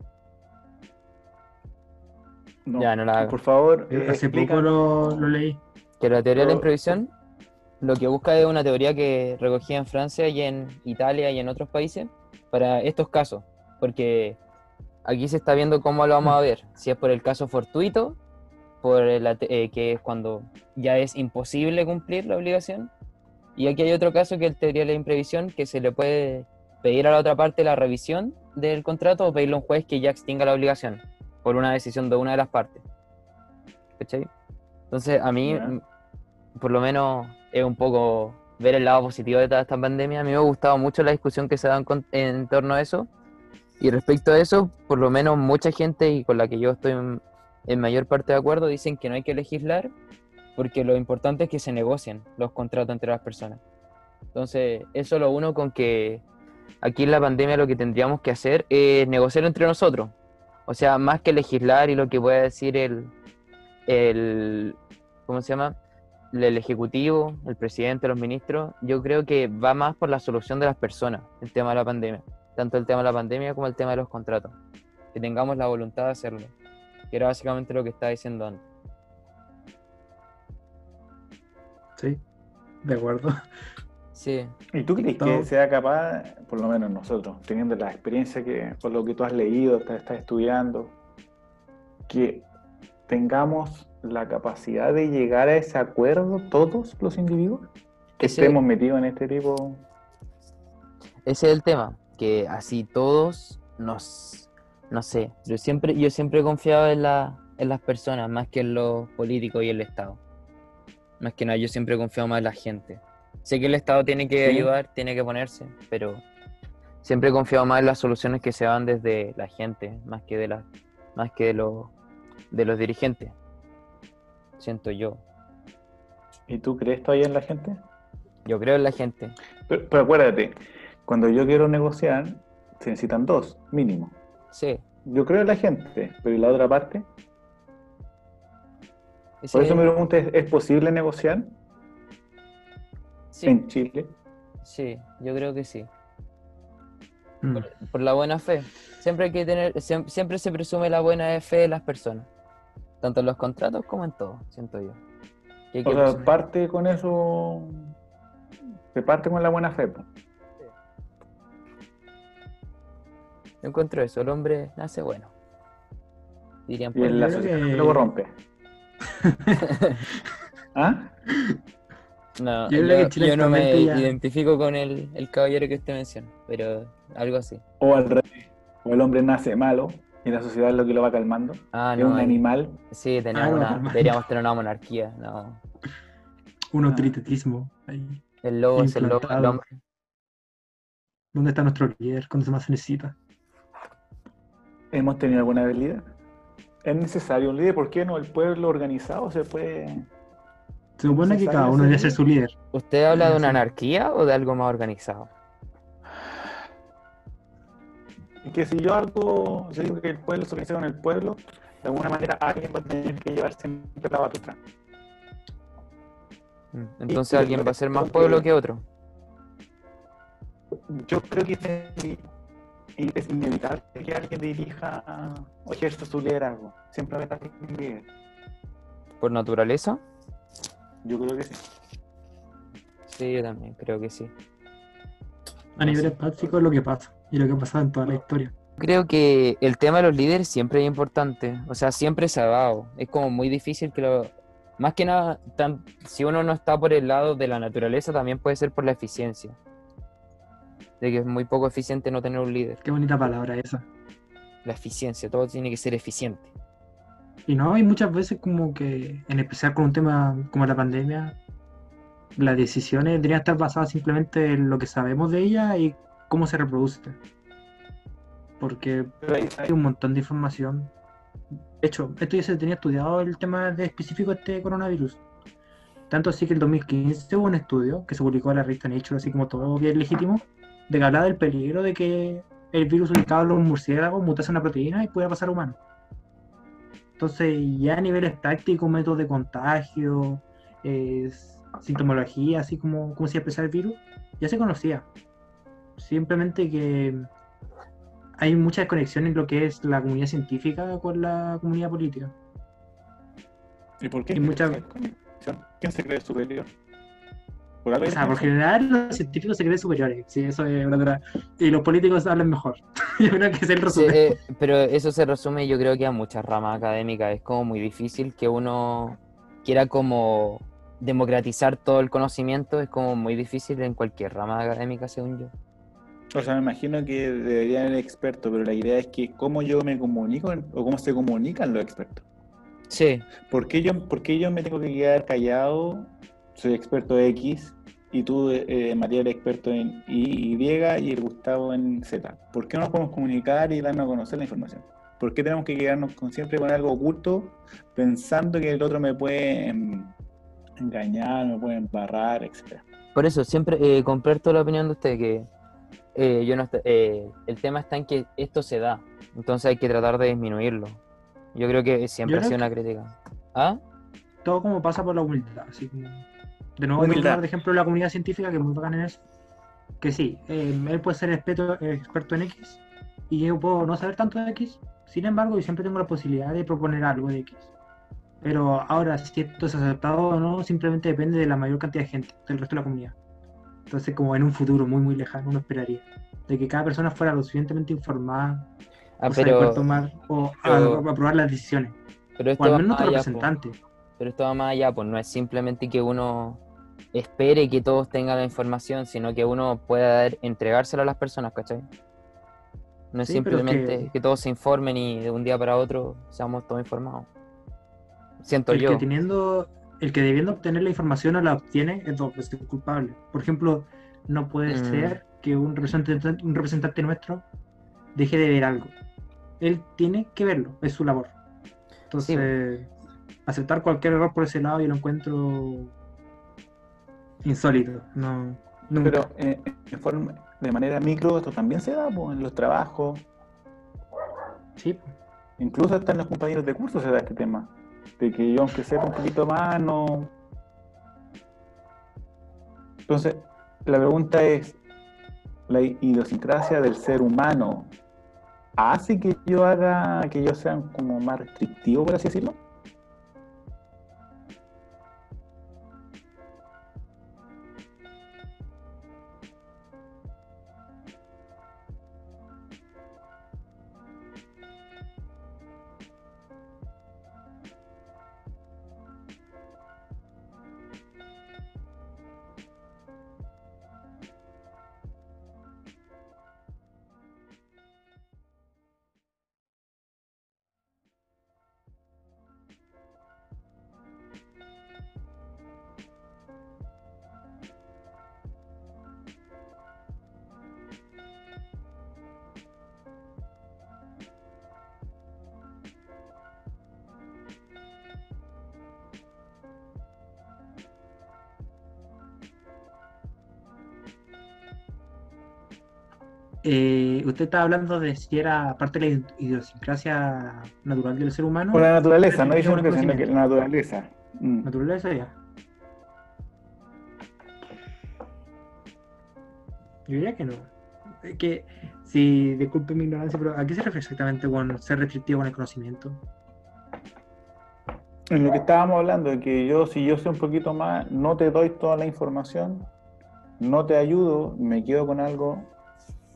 No. Ya, no la hago. Por favor, Eh, Hace explica- poco lo, lo leí. Que la teoría de la imprevisión lo que busca es una teoría que recogía en Francia y en Italia y en otros países para estos casos, porque aquí se está viendo cómo lo vamos a ver, si es por el caso fortuito, por te- eh, que es cuando ya es imposible cumplir la obligación, y aquí hay otro caso que es la teoría de la imprevisión, que se le puede pedir a la otra parte la revisión del contrato o pedirle a un juez que ya extinga la obligación por una decisión de una de las partes. ¿Cachai? Entonces, a mí, por lo menos, es un poco ver el lado positivo de toda esta pandemia. A mí me ha gustado mucho la discusión que se da en, en torno a eso. Y respecto a eso, por lo menos mucha gente, y con la que yo estoy en, en mayor parte de acuerdo, dicen que no hay que legislar porque lo importante es que se negocien los contratos entre las personas. Entonces, eso lo uno con que aquí en la pandemia lo que tendríamos que hacer es negociar entre nosotros. O sea, más que legislar y lo que pueda decir el, el ¿cómo se llama? El ejecutivo, el presidente, los ministros, yo creo que va más por la solución de las personas, el tema de la pandemia. Tanto el tema de la pandemia como el tema de los contratos. Que tengamos la voluntad de hacerlo. Que era básicamente lo que estaba diciendo antes. Sí, de acuerdo. Sí, ¿Y tú crees que sea capaz, por lo menos nosotros, teniendo la experiencia que, por lo que tú has leído, estás, estás estudiando, que tengamos la capacidad de llegar a ese acuerdo todos los individuos? Que Ese- estemos metidos en este tipo... ese es el tema, que así todos nos, no sé, yo siempre, yo siempre he confiado en, la, en las personas más que en los políticos y el Estado. Más que nada, yo siempre he confiado más en la gente. Sé que el Estado tiene que Sí. ayudar, tiene que ponerse, pero siempre he confiado más en las soluciones que se dan desde la gente, más que de la, más que de los, de los dirigentes. Siento yo. ¿Y tú crees todavía en la gente? Yo creo en la gente. Pero, pero acuérdate, cuando yo quiero negociar, se necesitan dos, mínimo. Sí. Yo creo en la gente, pero ¿y la otra parte? Ese- Por eso me pregunto, ¿es, es posible negociar sí, en Chile? sí, yo creo que sí. Mm. por, por la buena fe. Siempre hay que tener, siem- siempre se presume la buena fe de las personas, tanto en los contratos como en todo, siento yo. Que O sea, presumir. parte con eso, se parte con la buena fe. Yo encuentro eso, el hombre nace bueno. Dirían Y en la sociedad que- luego rompe. ¿Ah? No, Yo yo, creo que Chile yo no me ya- identifico con el, el caballero que usted menciona, pero algo así. O al revés. O el hombre nace malo y la sociedad es lo que lo va calmando. Ah, es no, un animal. Sí, tenemos Ah, una- deberíamos tener una monarquía, no. Un Ah. autoritarismo. ahí. El lobo es el lobo Implantado. hombre. ¿Dónde está nuestro líder cuando se más necesita? ¿Hemos tenido alguna líder? ¿Es necesario un líder? ¿Por qué no? El pueblo organizado se puede... Se supone que ¿Necesario cada uno debe ser su líder. ¿Usted habla de una anarquía o de algo más organizado? Y que si yo algo, yo digo que el pueblo se organiza con el pueblo, de alguna manera alguien va a tener que llevar siempre la batuta. Mm, Entonces alguien va a ser más pueblo que otro. Yo creo que es, es inevitable que alguien dirija o ejerza su liderazgo. Siempre va a estar un líder. ¿Por naturaleza? Yo creo que sí. Sí, yo también creo que sí. A nivel práctico es lo que pasa. Y lo que ha pasado en toda la historia. Creo que el tema de los líderes siempre es importante. O sea, siempre se ha dado. Es como muy difícil que lo... Más que nada, tan- si uno no está por el lado de la naturaleza, también puede ser por la eficiencia. De que es muy poco eficiente no tener un líder. Qué bonita palabra esa. La eficiencia, todo tiene que ser eficiente. Y no, hay muchas veces como que, en especial con un tema como la pandemia, las decisiones deberían estar basadas simplemente en lo que sabemos de ella y cómo se reproduce. Porque hay un montón de información. De hecho, esto ya se tenía estudiado el tema de específico de este coronavirus. Tanto así que el 2015 hubo un estudio que se publicó en la revista Nature, así como todo bien legítimo, de que hablaba del peligro de que el virus ubicado en los murciélagos mutase una proteína y pudiera pasar a humanos. Entonces, ya a niveles prácticos, métodos de contagio, eh, sintomología, así como cómo se expresa el virus, ya se conocía. Simplemente que hay mucha desconexión en lo que es la comunidad científica con la comunidad política. ¿Y por qué? y mucha- ¿Quién se cree superior? ¿Por algo O sea, por hay general los científicos se creen superiores, sí, eso es una dura- Y los políticos hablan mejor. Yo creo que es el Sí, resumen. eh, pero eso se resume, yo creo que a muchas ramas académicas. Es como muy difícil que uno quiera como democratizar todo el conocimiento. Es como muy difícil en cualquier rama académica, según yo. O sea, me imagino que deberían ser expertos, pero la idea es que cómo yo me comunico o cómo se comunican los expertos. Sí, ¿Por qué yo, por qué yo me tengo que quedar callado? Soy experto X y tú, eh, Matías, eres experto en Y, Y y el Gustavo en Z. ¿Por qué no nos podemos comunicar y darnos a conocer la información? ¿Por qué tenemos que quedarnos con, siempre con algo oculto pensando que el otro me puede em, engañar, me puede embarrar, etcétera? por eso siempre eh, comparto la opinión de usted que eh, yo no eh, el tema está en que esto se da, entonces hay que tratar de disminuirlo. Yo creo que siempre Yo ha sido una crítica. ¿Ah? Todo como pasa por la humildad. Así como... De nuevo, quiero hablar de ejemplo la comunidad científica, que es muy bacana en eso. Que sí, eh, él puede ser experto, experto en X y yo puedo no saber tanto de X. Sin embargo, yo siempre tengo la posibilidad de proponer algo de X. Pero ahora, si esto es aceptado o no, simplemente depende de la mayor cantidad de gente, del resto de la comunidad. Entonces, como en un futuro muy, muy lejano, uno esperaría de que cada persona fuera lo suficientemente informada Ah, o sea, poder pero, tomar o pero- a- aprobar las decisiones. pero esto O al va menos más po. representante. Pero esto va más allá, pues no es simplemente que uno espere que todos tengan la información, sino que uno pueda dar- entregársela a las personas, ¿cachai? No es Sí, es simplemente que... que- todos se informen y de un día para otro seamos todos informados. Siento el yo. que teniendo el que debiendo obtener la información no la obtiene es veces culpable por ejemplo no puede Mm. ser que un representante un representante nuestro deje de ver algo él tiene que verlo es su labor entonces aceptar cualquier error por ese lado yo lo encuentro insólito no nunca. Pero eh, en forma- de manera micro esto también se da po, en los trabajos, sí incluso hasta en los compañeros de curso se da este tema. De que yo aunque sepa un poquito más, no... Entonces, la pregunta es, ¿la idiosincrasia del ser humano hace que yo haga, que yo sea como más restrictivo, por así decirlo? Eh, usted estaba hablando de si era parte de la idiosincrasia natural del ser humano Por la naturaleza, no que, sino que la naturaleza. Mm. naturaleza ya. Yo diría que no. Es que, si disculpe mi ignorancia, pero ¿a qué se refiere exactamente con ser restrictivo con el conocimiento? En lo que estábamos hablando, de que yo, si yo sé un poquito más, no te doy toda la información, no te ayudo, me quedo con algo,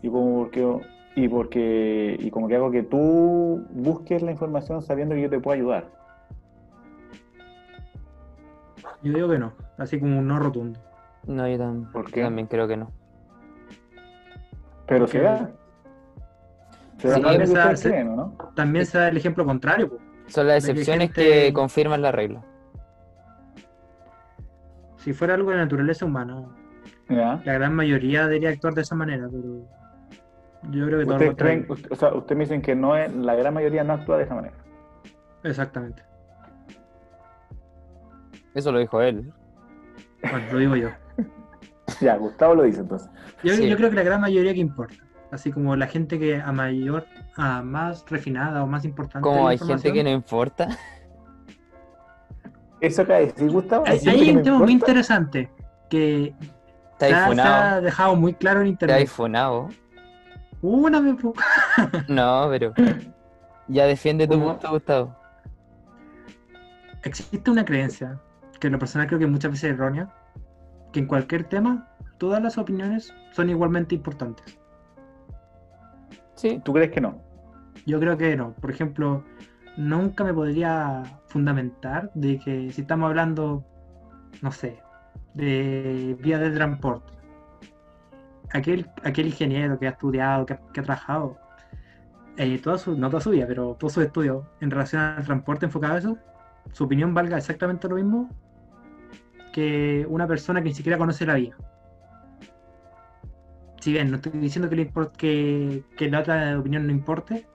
y como porque, y porque, y como que hago que tú busques la información sabiendo que yo te puedo ayudar. Yo digo que no, así como un no rotundo. No, yo tam- ¿Por qué? también creo que no. Pero Porque- se da. Se Sí, creen, ¿o ¿no? También se da el ejemplo contrario. po. Son las que excepciones gente- que confirman la regla. Si fuera algo de naturaleza humana, ¿Ya? la gran mayoría debería actuar de esa manera, pero yo creo que todo lo ¿Ustedes creen, contrario. o sea, ustedes me dicen que no es, la gran mayoría no actúa de esa manera? Exactamente. Eso lo dijo él. Bueno, lo digo yo. Ya, Gustavo lo dice entonces. Yo, Sí. yo creo que la gran mayoría que importa. Así como la gente que a mayor, a más refinada o más importante. Como hay gente que no importa. ¿Eso acá es? ¿Sí, Gustavo? Hay, ¿Siente hay que un no tema muy interesante que Está se ha, dejado muy claro en Está internet. ifunado. Una vez, po. No, pero. Ya defiende tu ¿Cómo? punto, Gustavo. existe una creencia, que en lo personal creo que muchas veces es errónea, que en cualquier tema todas las opiniones son igualmente importantes. Sí. ¿Tú crees que no? Yo creo que no. Por ejemplo, nunca me podría fundamentar de que si estamos hablando, no sé, de vías de transporte, aquel, aquel ingeniero que ha estudiado, que ha, que ha trabajado, eh, toda su, no toda su vida, pero todos sus estudios en relación al transporte enfocado a eso, su opinión valga exactamente lo mismo que una persona que ni siquiera conoce la vía. Si bien no estoy diciendo que, le import- que, que la otra opinión no importe,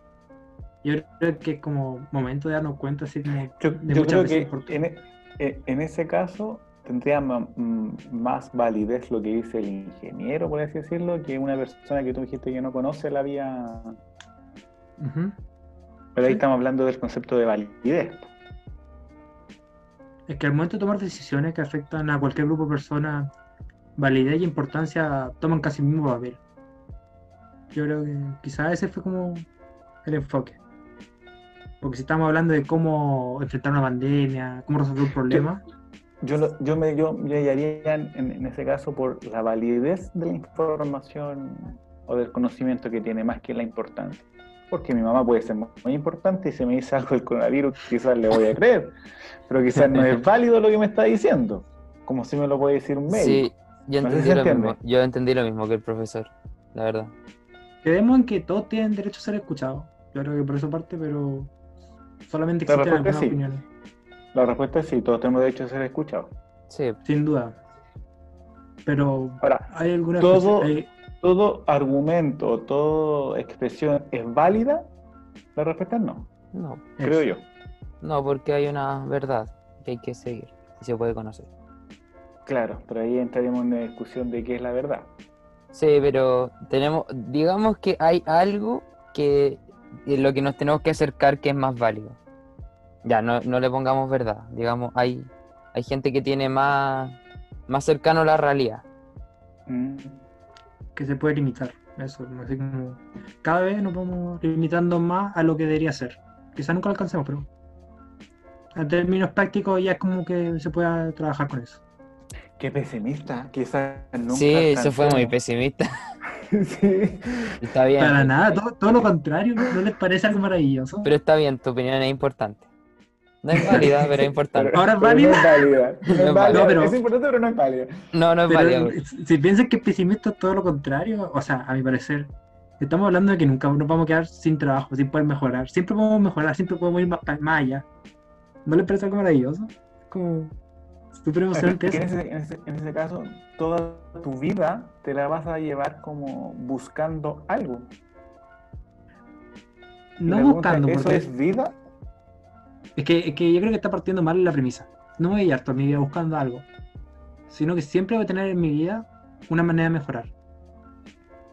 yo creo que es como momento de darnos cuenta así como Yo, de yo muchas creo veces que en, e- en ese caso tendría mm, más validez lo que dice el ingeniero, por así decirlo, que una persona que tú dijiste que no conoce la vía. Pero ahí Sí. estamos hablando del concepto de validez. Es que al momento de tomar decisiones que afectan a cualquier grupo de personas, validez y importancia toman casi el mismo papel. Yo creo que quizás ese fue como el enfoque. Porque si estamos hablando de cómo enfrentar una pandemia, cómo resolver un problema, Yo, lo- yo me yo, yo hallaría en, en- en ese caso por la validez de la información o del conocimiento que tiene más que la importancia. Porque mi mamá puede ser muy, muy importante y si me dice algo del coronavirus, quizás le voy a creer, pero quizás no es válido lo que me está diciendo, como si me lo puede decir un médico. Sí, yo No sé entendí si lo entiende. mismo. Yo entendí lo mismo que el profesor, la verdad. quedemos en que todos tienen derecho a ser escuchados. Yo creo que por esa parte, pero solamente La existen algunas sí. opiniones, La respuesta es sí, todos tenemos derecho a ser escuchados. Sí, sin duda. Pero Ahora, hay algunas Todo- hay- ¿todo argumento, toda expresión es válida? La respuesta es no, no. creo yo. No, porque hay una verdad que hay que seguir y se puede conocer. Claro, pero ahí entraremos en una discusión de qué es la verdad. Sí, pero tenemos, digamos que hay algo que en lo que nos tenemos que acercar que es más válido. Ya, no, no le pongamos verdad. Digamos, hay, hay gente que tiene más, más cercano a la realidad. Mm. que se puede limitar. Eso, ¿no? así como cada vez nos vamos limitando más a lo que debería ser. Quizás nunca lo alcancemos, pero en términos prácticos ya es como que se pueda trabajar con eso. Qué pesimista, quizás nunca sí, se fue muy pesimista. sí. Está bien. Para nada, todo, todo lo contrario, ¿no? ¿no les parece algo maravilloso? Pero está bien, tu opinión es importante. No es válida, pero es importante. Pero- Ahora es válida. No es válida. No No es válida. válida. pero- Es importante, pero no es válida. No, no es Pero válida. si piensan que es pesimista es todo lo contrario, o sea, a mi parecer, estamos hablando de que nunca nos vamos a quedar sin trabajo, sin poder mejorar. Siempre podemos mejorar, siempre podemos ir más, más allá. ¿No les parece algo maravilloso? Es como súper emocionante En eso. ese, en, ese, en ese caso, toda tu vida te la vas a llevar como buscando algo. No la pregunta, buscando, ¿Eso porque es vida? Es que, es que yo creo que está partiendo mal la premisa. No voy a ir toda mi vida buscando algo, sino que siempre voy a tener en mi vida una manera de mejorar.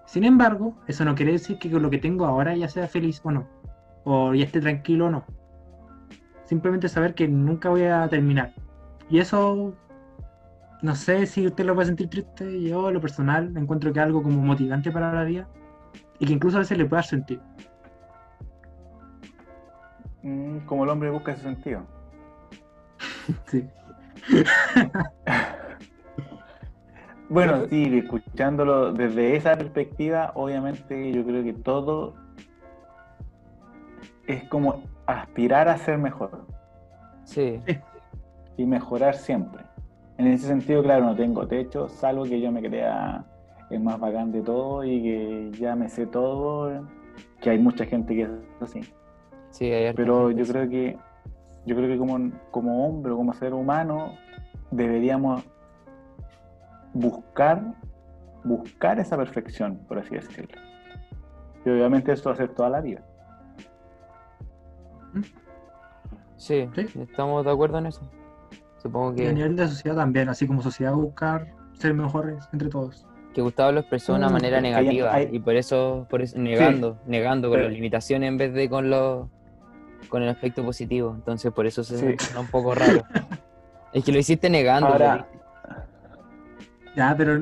Sin embargo, eso no quiere decir que con lo que tengo ahora ya sea feliz o no, o ya esté tranquilo o no. Simplemente saber que nunca voy a terminar. Y eso, no sé si usted lo puede sentir triste, yo lo personal encuentro que es algo como motivante para la vida y que incluso a veces le pueda dar sentido. Mm, como el hombre busca ese sentido. Sí. Bueno, sí, escuchándolo desde esa perspectiva, obviamente yo creo que todo es como aspirar a ser mejor Sí, y mejorar siempre. En ese sentido, claro, no tengo techo, salvo que yo me crea el más bacán de todo y que ya me sé todo, que hay mucha gente que es así. Sí, hay harta Pero gente yo creo que yo creo que como, como hombre o como ser humano deberíamos buscar, buscar esa perfección, por así decirlo. Y obviamente esto va a ser toda la vida. Sí, Sí. estamos de acuerdo en eso. Supongo Y a que, nivel de sociedad también, así como sociedad buscar ser mejores entre todos. que Gustavo lo expresó de una Mm, manera que hay- negativa hay- y por eso, por eso negando, negando con Pero- las limitaciones en vez de con los con el aspecto positivo. Entonces por eso se Sí. suena un poco raro. es que lo hiciste negando. Ahora, Ya, pero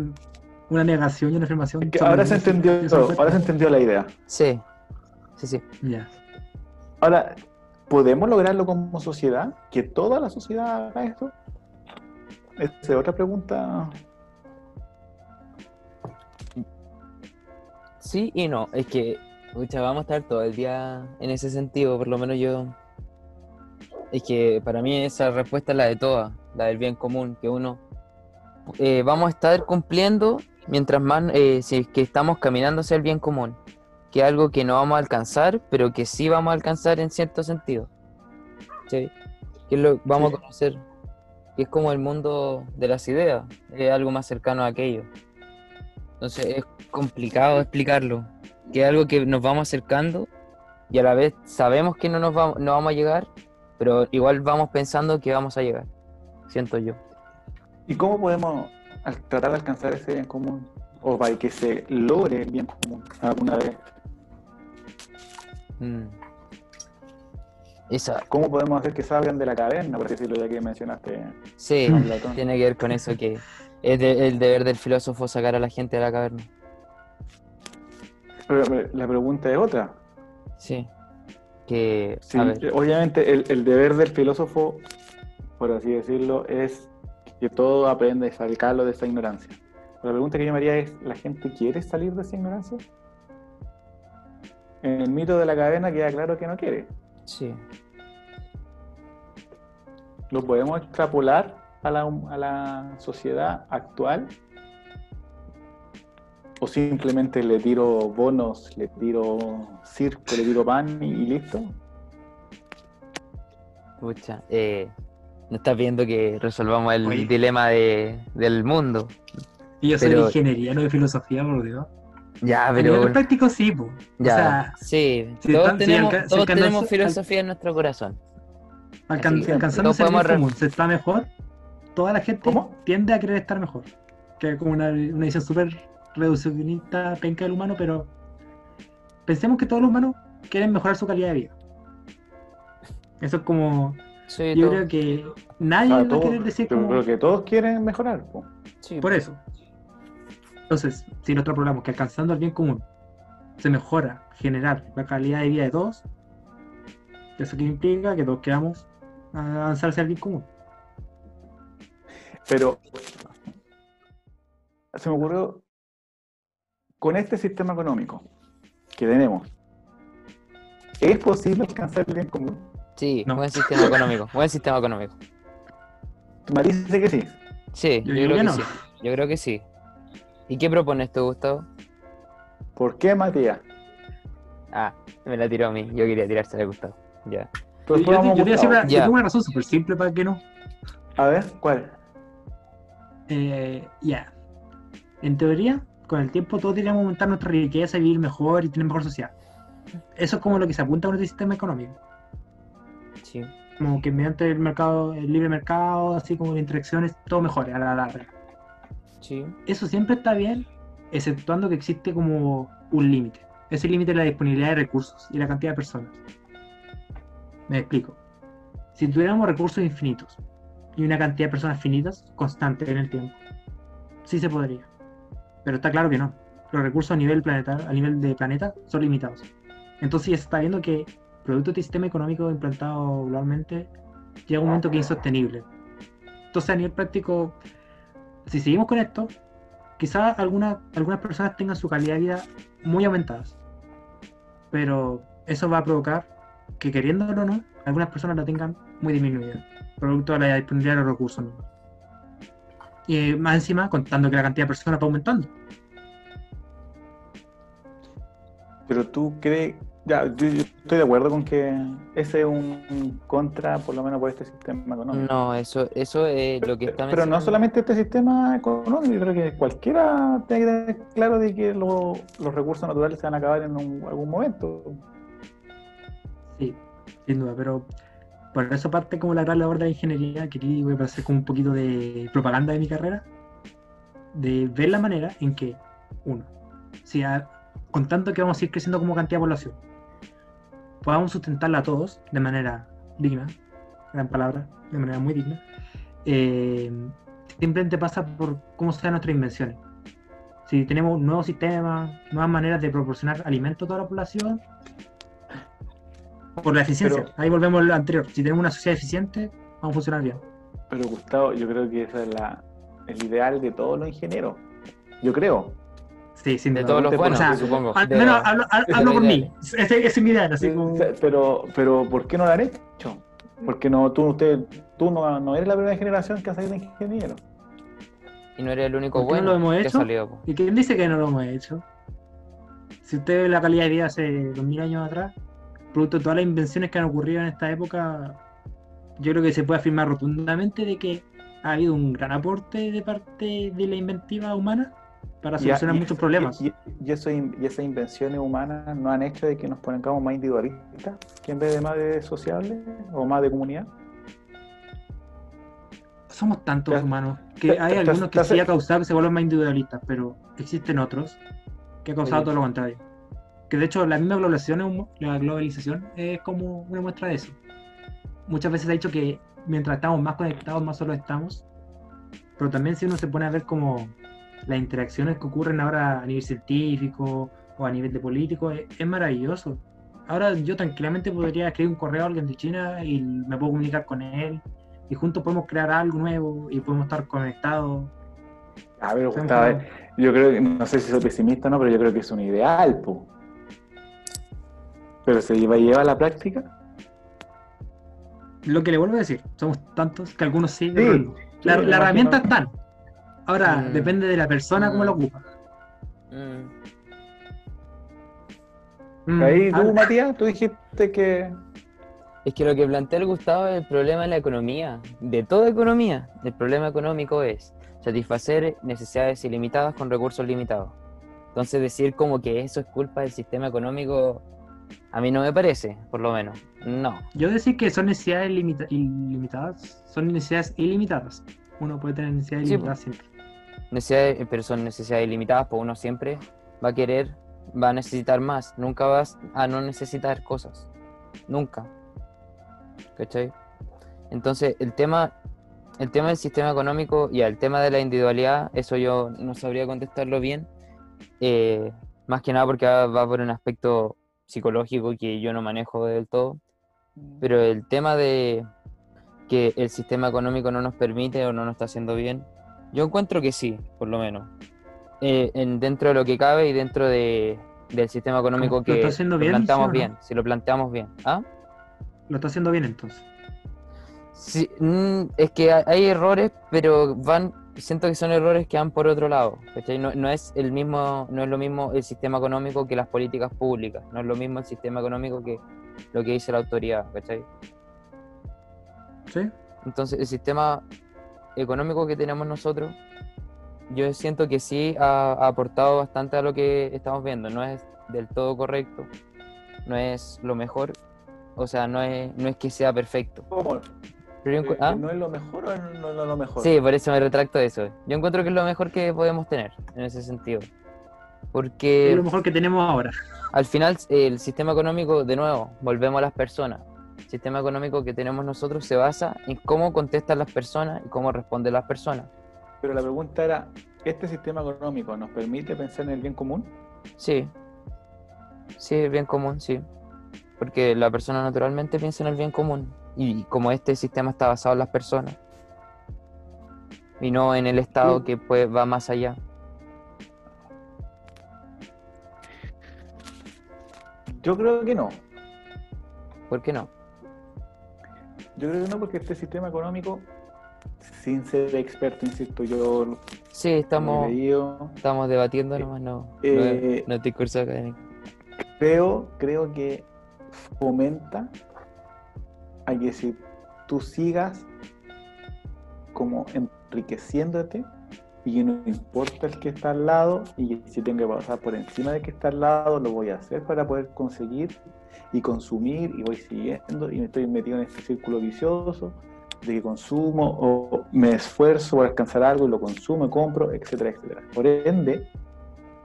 una negación y una afirmación. es que sobre ahora se entendió, ahora se entendió la idea. Sí, sí, sí. Ya. Ahora, ¿podemos lograrlo como sociedad? ¿Que toda la sociedad haga esto? Esa es otra pregunta. Sí y no. Es que, pucha, vamos a estar todo el día en ese sentido, por lo menos yo. Es que para mí esa respuesta es la de todas, la del bien común, que uno eh, vamos a estar cumpliendo mientras más, eh, si es que estamos caminando hacia el bien común, que es algo que no vamos a alcanzar, pero que sí vamos a alcanzar en cierto sentido. ¿Sí? Que es lo vamos Sí. a conocer, que es como el mundo de las ideas, es algo más cercano a aquello. Entonces es complicado explicarlo, que es algo que nos vamos acercando y a la vez sabemos que no nos vamos, no vamos a llegar, pero igual vamos pensando que vamos a llegar, siento yo. ¿Y cómo podemos tratar de alcanzar ese bien común? O para que se logre el bien común alguna vez. Mm. Esa, ¿Cómo podemos hacer que salgan de la caverna, por decirlo, ya que mencionaste sí, tiene que ver con eso que es de- el deber del filósofo sacar a la gente de la caverna. Pero, la pregunta es otra. Sí. Que, Sí, obviamente el, el deber del filósofo, por así decirlo, es que todo aprenda y sacarlo de esa ignorancia. Pero la pregunta que yo me haría es, ¿la gente quiere salir de esa ignorancia? En el mito de la caverna queda claro que no quiere. sí. ¿Lo podemos extrapolar a la, a la sociedad actual? ¿O simplemente le tiro bonos, le tiro circo, le tiro pan y, y listo? Pucha, eh, no estás viendo que resolvamos el Oye. dilema de, del mundo. Y yo soy Pero- de ingeniería, no de filosofía, por Dios. Ya, A nivel pero práctico sí, po. ya, O sea, sí, si todos tenemos, alca- si todos alcanzas- tenemos al- filosofía en nuestro corazón. alcan- Así que alcanzando ese podemos común, se está mejor, toda la gente ¿Cómo? tiende a querer estar mejor. Que es como una, una visión súper reduccionista, penca del humano, pero pensemos que todos los humanos quieren mejorar su calidad de vida. Eso es como. Sí, Yo todo- creo que nadie Ah, va a querer decir como. pero que todos quieren mejorar. po. sí, Por eso. Entonces, si nosotros programamos que alcanzando el bien común se mejora generar la calidad de vida de todos, eso que implica que todos queramos avanzar hacia el bien común. Pero se me ocurrió, con este sistema económico que tenemos, ¿es posible alcanzar el bien común? Sí, No. buen sistema económico, buen sistema económico. María dice que sí. Sí, Yo creo que no. sí. Yo creo que sí. ¿Y qué propones tú, Gustavo? ¿Por qué, Matías? Ah, me la tiró a mí. Yo quería tirársela a Gustavo. Ya. Yo, Pues yo, yo te una, yo Ya. tengo una razón súper simple para que no. A ver, ¿cuál? Eh, ya. En teoría, con el tiempo todos deberíamos aumentar nuestra riqueza y vivir mejor y tener mejor sociedad. Eso es como lo que se apunta con este sistema económico. Sí. Como que mediante el mercado, el libre mercado, así como las interacciones, todo mejore a la larga. Sí. Eso siempre está bien, exceptuando que existe como un límite. Ese límite es la disponibilidad de recursos y la cantidad de personas. Me explico. Si tuviéramos recursos infinitos y una cantidad de personas finitas, constante en el tiempo, sí se podría. Pero está claro que no. Los recursos a nivel planetar, a nivel de planeta, son limitados. Entonces está viendo que producto de este sistema económico implantado globalmente llega un momento que es insostenible. Entonces a nivel práctico, si seguimos con esto, quizás alguna- algunas personas tengan su calidad de vida muy aumentadas. Pero eso va a provocar que queriéndolo o no, algunas personas la tengan muy disminuida, producto de la disponibilidad de los recursos. Y más encima, contando que la cantidad de personas va aumentando. Pero tú crees, ya, yo, yo estoy de acuerdo con que ese es un, contra, por lo menos por este sistema económico. No, eso, eso es lo que está Pero no solamente este sistema económico, yo creo que cualquiera tiene que tener claro de que lo- los recursos naturales se van a acabar en un- algún momento. Sí, sin duda, pero por eso parte como la gran labor de la ingeniería, que aquí voy a hacer como un poquito de propaganda de mi carrera, de ver la manera en que, uno, si a- contando que vamos a ir creciendo como cantidad de población, podamos sustentarla a todos de manera digna, gran palabra, de manera muy digna, eh, simplemente pasa por cómo sean nuestras invenciones. Si tenemos nuevos sistemas, nuevas maneras de proporcionar alimento a toda la población, por la eficiencia. Pero- Ahí volvemos a lo anterior. Si tenemos una sociedad eficiente, vamos a funcionar bien. Pero Gustavo, yo creo que ese es la, el ideal de todos los ingenieros. Yo creo. Sí, sin De todos los O buenos, sea, supongo. Al menos los- hablo, por mí. Ese, ese es mi ideal, así como... Pero, pero, ¿por qué no lo han hecho? Porque no, tú, usted, tú no, no eres la primera generación que ha salido de ingeniero. Y no eres el único ¿Por qué no bueno lo hemos que hecho? salió. po. ¿Y quién dice que no lo hemos hecho? Si usted ve la calidad de vida hace 2000 años atrás, producto de todas las invenciones que han ocurrido en esta época, yo creo que se puede afirmar rotundamente de que ha habido un gran aporte de parte de la inventiva humana para solucionar y- muchos problemas. Y, y eso, y esas invenciones humanas no han hecho de que nos pongamos más individualistas que en vez de más de sociables o más de comunidad. Somos tantos humanos que hay algunos que sí ha causado que se vuelvan más individualistas, pero existen otros que ha causado todo lo contrario. Que de hecho la misma globalización, es un- la globalización es como una muestra de eso. Muchas veces se ha dicho que mientras estamos más conectados, más solos estamos. Pero también si uno se pone a ver como las interacciones que ocurren ahora a nivel científico o a nivel de político, es, es maravilloso. Ahora yo tranquilamente podría escribir un correo a alguien de China y me puedo comunicar con él y juntos podemos crear algo nuevo y podemos estar conectados. A ver, Gustavo, yo creo que, no sé si soy pesimista o no, pero yo creo que es un ideal, po. Pero se lleva, lleva a la práctica. Lo que le vuelvo a decir, somos tantos que algunos sí, Sí. La, la herramienta están. Ahora, Mm. depende de la persona cómo Mm. lo ocupa. Mm. Mm, Ahí tú, ah, Matías, tú dijiste que. Es que lo que plantea el Gustavo es el problema de la economía, de toda economía. El problema económico es satisfacer necesidades ilimitadas con recursos limitados. Entonces decir como que eso es culpa del sistema económico, a mí no me parece, por lo menos. No. Yo decir que son necesidades limita- ilimitadas, son necesidades ilimitadas. Uno puede tener necesidades Sí, ilimitadas siempre. Necesidades, pero son necesidades ilimitadas, pues uno siempre va a querer, va a necesitar más. Nunca vas a no necesitar cosas. Nunca. ¿Cachai? Entonces, el tema, el tema del sistema económico y el tema de la individualidad, eso yo no sabría contestarlo bien. eh, más que nada porque va por un aspecto psicológico que yo no manejo del todo. Pero el tema de que el sistema económico no nos permite o no nos está haciendo bien, yo encuentro que sí, por lo menos. Eh, en, dentro de lo que cabe y dentro de, del sistema económico ¿Lo que haciendo lo bien, planteamos sí o no? bien, si lo planteamos bien. ¿Ah? Lo está haciendo bien entonces. Sí, mm, es que hay errores, pero van, siento que son errores que van por otro lado. ¿cachai? No, no es el mismo, no es lo mismo el sistema económico que las políticas públicas, no es lo mismo el sistema económico que lo que dice la autoridad, ¿cachai? ¿Sí? Entonces, el sistema económico que tenemos nosotros, yo siento que sí ha, ha aportado bastante a lo que estamos viendo. No es del todo correcto, no es lo mejor, o sea, no es, no es que sea perfecto. Pero yo Eh, ¿ah? ¿No es lo mejor o no, no es lo mejor? Sí, por eso me retracto de eso. Yo encuentro que es lo mejor que podemos tener en ese sentido. Porque Es lo mejor que tenemos ahora. al final el sistema económico, de nuevo, volvemos a las personas. El sistema económico que tenemos nosotros se basa en cómo contestan las personas y cómo responden las personas. Pero la pregunta era, ¿este sistema económico nos permite pensar en el bien común? Sí. Sí, es bien común, sí. Porque la persona naturalmente piensa en el bien común. Y como este sistema está basado en las personas. Y no en el Estado Sí. que pues, va más allá. Yo creo que no. ¿Por qué no? Yo creo que no porque este sistema económico, sin ser experto, insisto, yo Sí, estamos, estamos debatiendo nomás, no, no, Eh, no es discurso académico. creo, creo que fomenta a que si tú sigas como enriqueciéndote y que no importa el que está al lado y que si tengo que pasar por encima del que está al lado, lo voy a hacer para poder conseguir y consumir y voy siguiendo y me estoy metido en este círculo vicioso de que consumo o me esfuerzo por alcanzar algo y lo consumo, compro, etcétera, etcétera. Por ende,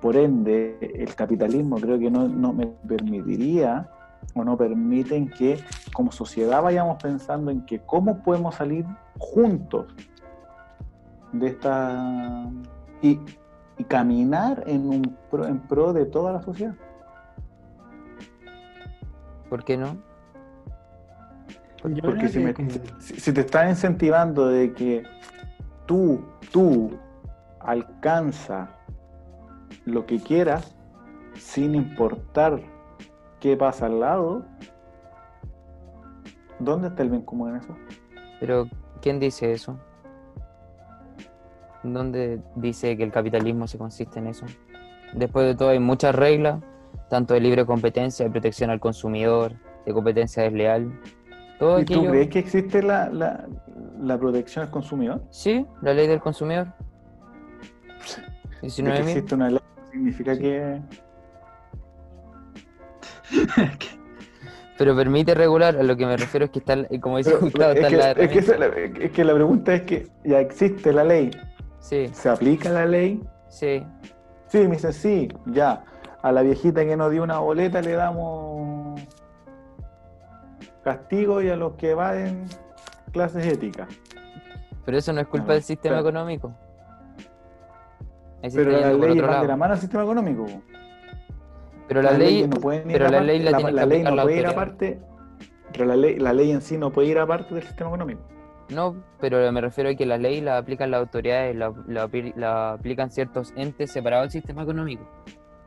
por ende, el capitalismo creo que no, no me permitiría o no permiten que como sociedad vayamos pensando en que cómo podemos salir juntos de esta y, y caminar en un pro, en pro de toda la sociedad. ¿Por qué no? Yo Porque me- si te están incentivando de que tú, tú alcanza lo que quieras sin importar qué pasa al lado, ¿dónde está el bien común en eso? Pero, ¿quién dice eso? ¿Dónde dice que el capitalismo se consiste en eso? Después de todo hay muchas reglas, tanto de libre competencia, de protección al consumidor, de competencia desleal. Todo ¿Y tú crees que existe la, la- la protección al consumidor? Sí, la ley del consumidor. De 19.000. que existe una ley significa que... Pero permite regular, a lo que me refiero es que está, como dice Gustavo, es, está que, la es que es la- que la pregunta es que ya existe la ley, Sí, ¿se aplica la ley? sí. Sí, me dice, sí, ya. A la viejita que nos dio una boleta le damos castigo y a los que evaden clases éticas. Pero eso no es culpa No, del sistema claro. económico. Ahí Pero leyes otro van de la mano al sistema económico. Pero la ley, no pueden ir pero la ley la tiene que ley aplicar no la puede ir aparte, pero la ley, la ley en sí no puede ir aparte del sistema económico. no, pero me refiero a que la ley la aplican las autoridades, la, la apli- la aplican ciertos entes separados del sistema económico.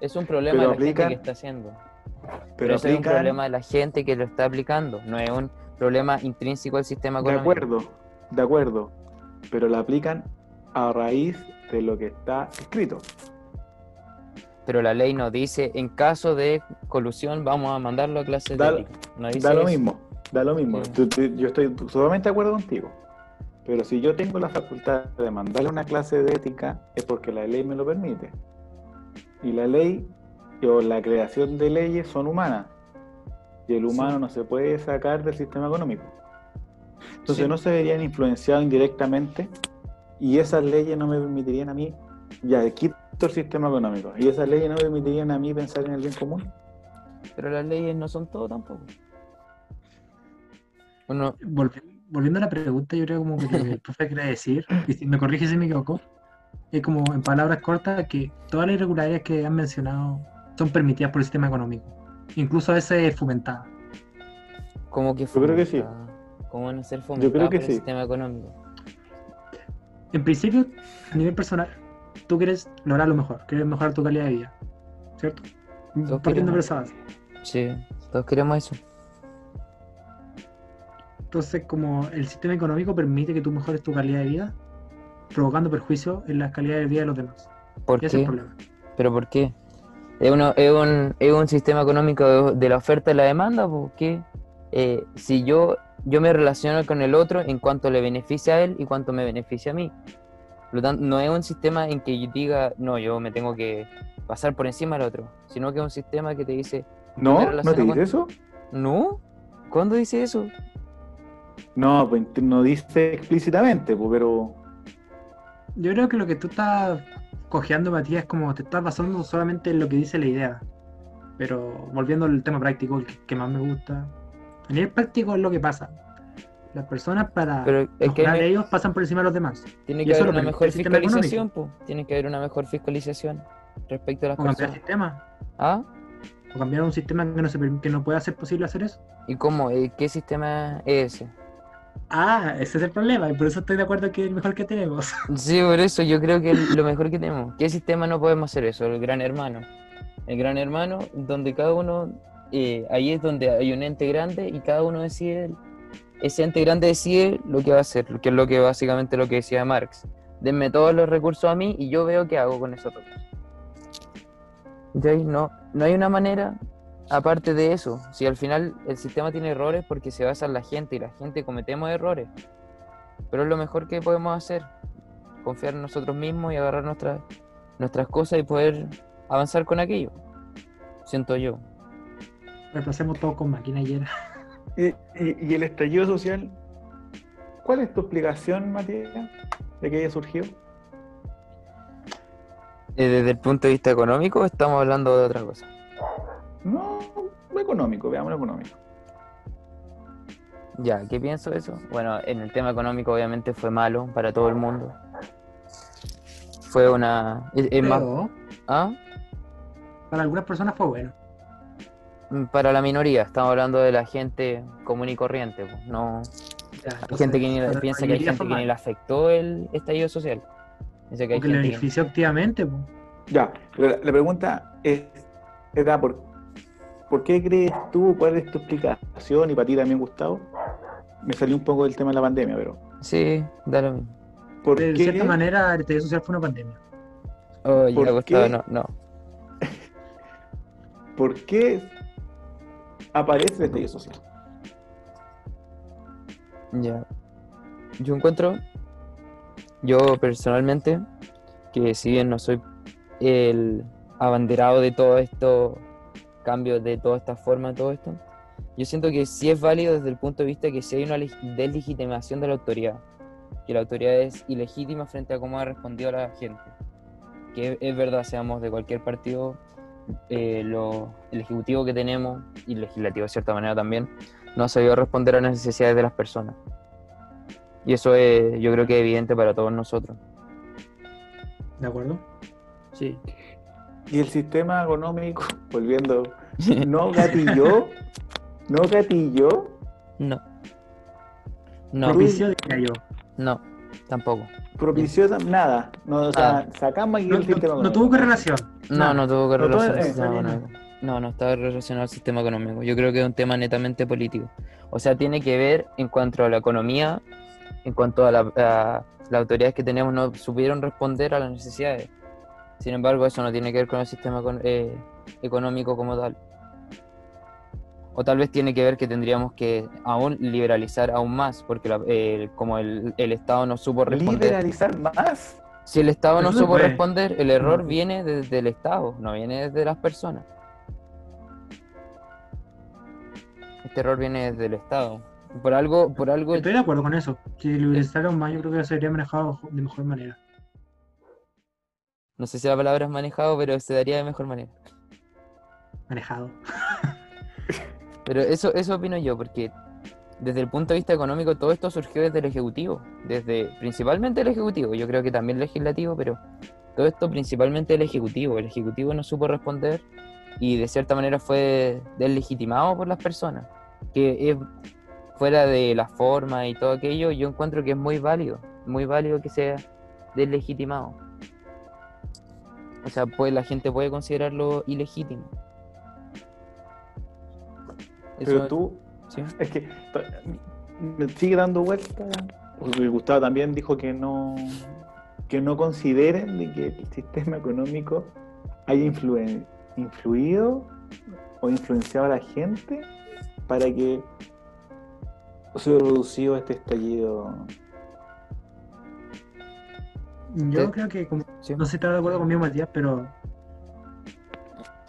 Es un problema Pero de la gente que está haciendo. Pero, es un problema de la gente que lo está aplicando, no es un problema intrínseco al sistema De económico. acuerdo, de acuerdo. Pero la aplican a raíz de lo que está escrito. Pero la ley no dice, en caso de colusión, vamos a mandarlo a clases Da- de ética. No dice Da lo eso. mismo, da lo mismo. Sí. Tú- tú- yo estoy totalmente de acuerdo contigo. Pero si yo tengo la facultad de mandarle una clase de ética, es porque la ley me lo permite. Y la ley o la creación de leyes son humanas. Y el humano Sí. no se puede sacar del sistema económico. Entonces Sí. no se verían influenciados indirectamente y esas leyes no me permitirían a mí, ya quito el sistema económico, y esas leyes no permitirían a mí pensar en el bien común. Pero las leyes no son todo tampoco. Volvi- volviendo a la pregunta, yo creo como que el profe quiere decir, y si me corrige si me equivoco, es como en palabras cortas que todas las irregularidades que han mencionado son permitidas por el sistema económico, incluso a veces fomentadas. como que Yo creo que sí. fomenta- ¿Cómo van a ser creo fomentadas que por el sí. sistema económico? En principio, a nivel personal, tú quieres lograr lo mejor, quieres mejorar tu calidad de vida, ¿cierto? Partiendo queremos. por esa base. Sí, todos queremos eso. Entonces, como el sistema económico permite que tú mejores tu calidad de vida, provocando perjuicio en la calidad de vida de los demás. ¿Por Ese es qué? el problema. ¿Pero por qué? Es, uno- es un, es un sistema económico de, de la oferta y la demanda, porque si yo, yo me relaciono con el otro en cuanto le beneficia a él y cuanto me beneficia a mí. Por lo tanto, no es un sistema en que yo diga, no, yo me tengo que pasar por encima del otro, sino que es un sistema que te dice, ¿No? me ¿No te con- dice eso? ¿no? ¿Cuándo dice eso? No, pues no dice explícitamente, pues, pero Yo creo que lo que tú estás cojeando, Matías, es como te estás basando solamente en lo que dice la idea. Pero volviendo al tema práctico, el que, que más me gusta. A nivel práctico es lo que pasa. Las personas para Pero es que ellos pasan por encima de los demás. tiene que haber una mejor fiscalización, po. tiene que haber una mejor fiscalización respecto a las O cambiar el sistema. ¿Ah? O cambiar un sistema que no, se, que no pueda ser posible hacer eso. ¿Y cómo? ¿Qué sistema es ese? Ah, ese es el problema. Y por eso estoy de acuerdo que es el mejor que tenemos. Sí, por eso yo creo que es lo mejor que tenemos. ¿Qué sistema no podemos hacer eso? El gran hermano. El gran hermano, donde cada uno, eh, ahí es donde hay un ente grande y cada uno decide, ese ente grande decide lo que va a hacer, que es lo que básicamente lo que decía Marx. Denme todos los recursos a mí y yo veo qué hago con esos recursos. ¿Ya? No, no hay una manera aparte de eso, si al final el sistema tiene errores porque se basa en la gente y la gente cometemos errores, pero es lo mejor que podemos hacer, confiar en nosotros mismos y agarrar nuestras, nuestras cosas y poder avanzar con aquello, siento yo. Reemplacemos todo con máquina y. ¿Y, el estallido social? ¿Cuál es tu explicación, Matías, de que haya surgido? Eh, Desde el punto de vista económico estamos hablando de otra cosa. No, lo económico, veamos lo económico. Ya, ¿qué pienso de eso? Bueno, en el tema económico obviamente fue malo para todo el mundo. Fue una... Es, es más... ¿Ah? para algunas personas fue bueno. Mm, Para la minoría, estamos hablando de la gente común y corriente, pues, no... Ya, Hay gente que ni, piensa que hay gente que ni le afectó el estallido social. Piensa que hay Porque le gente que- benefició activamente. po. Ya, pero la, la pregunta es, era por, ¿por qué crees tú, cuál es tu explicación? Y para ti también, Gustavo, me salió un poco del tema de la pandemia, pero Sí, da lo mismo. ¿por De qué, cierta manera, el estallido social fue una pandemia. Oh, ya, ¿Por Gustavo, qué? no, no. ¿por qué aparece el estallido social? Ya. Yo encuentro, yo personalmente, que si bien no soy el abanderado de todo esto, cambios de toda esta forma, todo esto, yo siento que sí es válido desde el punto de vista que si hay una leg- deslegitimación de la autoridad, que la autoridad es ilegítima frente a cómo ha respondido la gente. Que es verdad, seamos de cualquier partido, eh, lo- el ejecutivo que tenemos y el legislativo de cierta manera también, no ha sabido responder a las necesidades de las personas. Y eso es, yo creo que es evidente para todos nosotros. ¿De acuerdo? Sí. Y el sistema económico, volviendo, no gatilló, no gatilló, No. No, Propicio, diría yo. no, tampoco. propició nada. No, o sea, Nada. sacamos aquí No, el no- sistema no económico. tuvo correlación. No, no tuvo que No, todo- relacionar al sistema está bien. económico. No, no está relacionado al sistema económico. Yo creo que es un tema netamente político. O sea, tiene que ver en cuanto a la economía, en cuanto a, la- a las autoridades que tenemos no supieron responder a las necesidades. Sin embargo, eso no tiene que ver con el sistema eh, económico como tal. O tal vez tiene que ver que tendríamos que aún liberalizar aún más, porque la- eh, como el, el Estado no supo responder. Liberalizar más. Si el Estado no supo puede. responder, el error viene desde el Estado, no viene desde las personas. Este error viene desde el Estado. Por algo, por algo, Estoy de acuerdo con eso. Si liberalizaron más, yo creo que sería manejado de mejor manera. no sé si la palabra es manejado, pero se daría de mejor manera. Manejado. Pero eso, eso opino yo, porque desde el punto de vista económico todo esto surgió desde el Ejecutivo, desde principalmente el Ejecutivo, yo creo que también el Legislativo, pero todo esto principalmente el Ejecutivo. El Ejecutivo no supo responder y de cierta manera fue deslegitimado por las personas, que es fuera de la forma y todo aquello, yo encuentro que es muy válido, muy válido que sea deslegitimado. O sea, pues la gente puede considerarlo ilegítimo. Pero tú, ¿sí? es que me sigue dando vuelta. Porque Gustavo también dijo que no, que no consideren de que el sistema económico haya influen- influido o influenciado a la gente para que se haya producido este estallido. Yo Sí. creo que, como, Sí. no sé si está de acuerdo conmigo, Matías, pero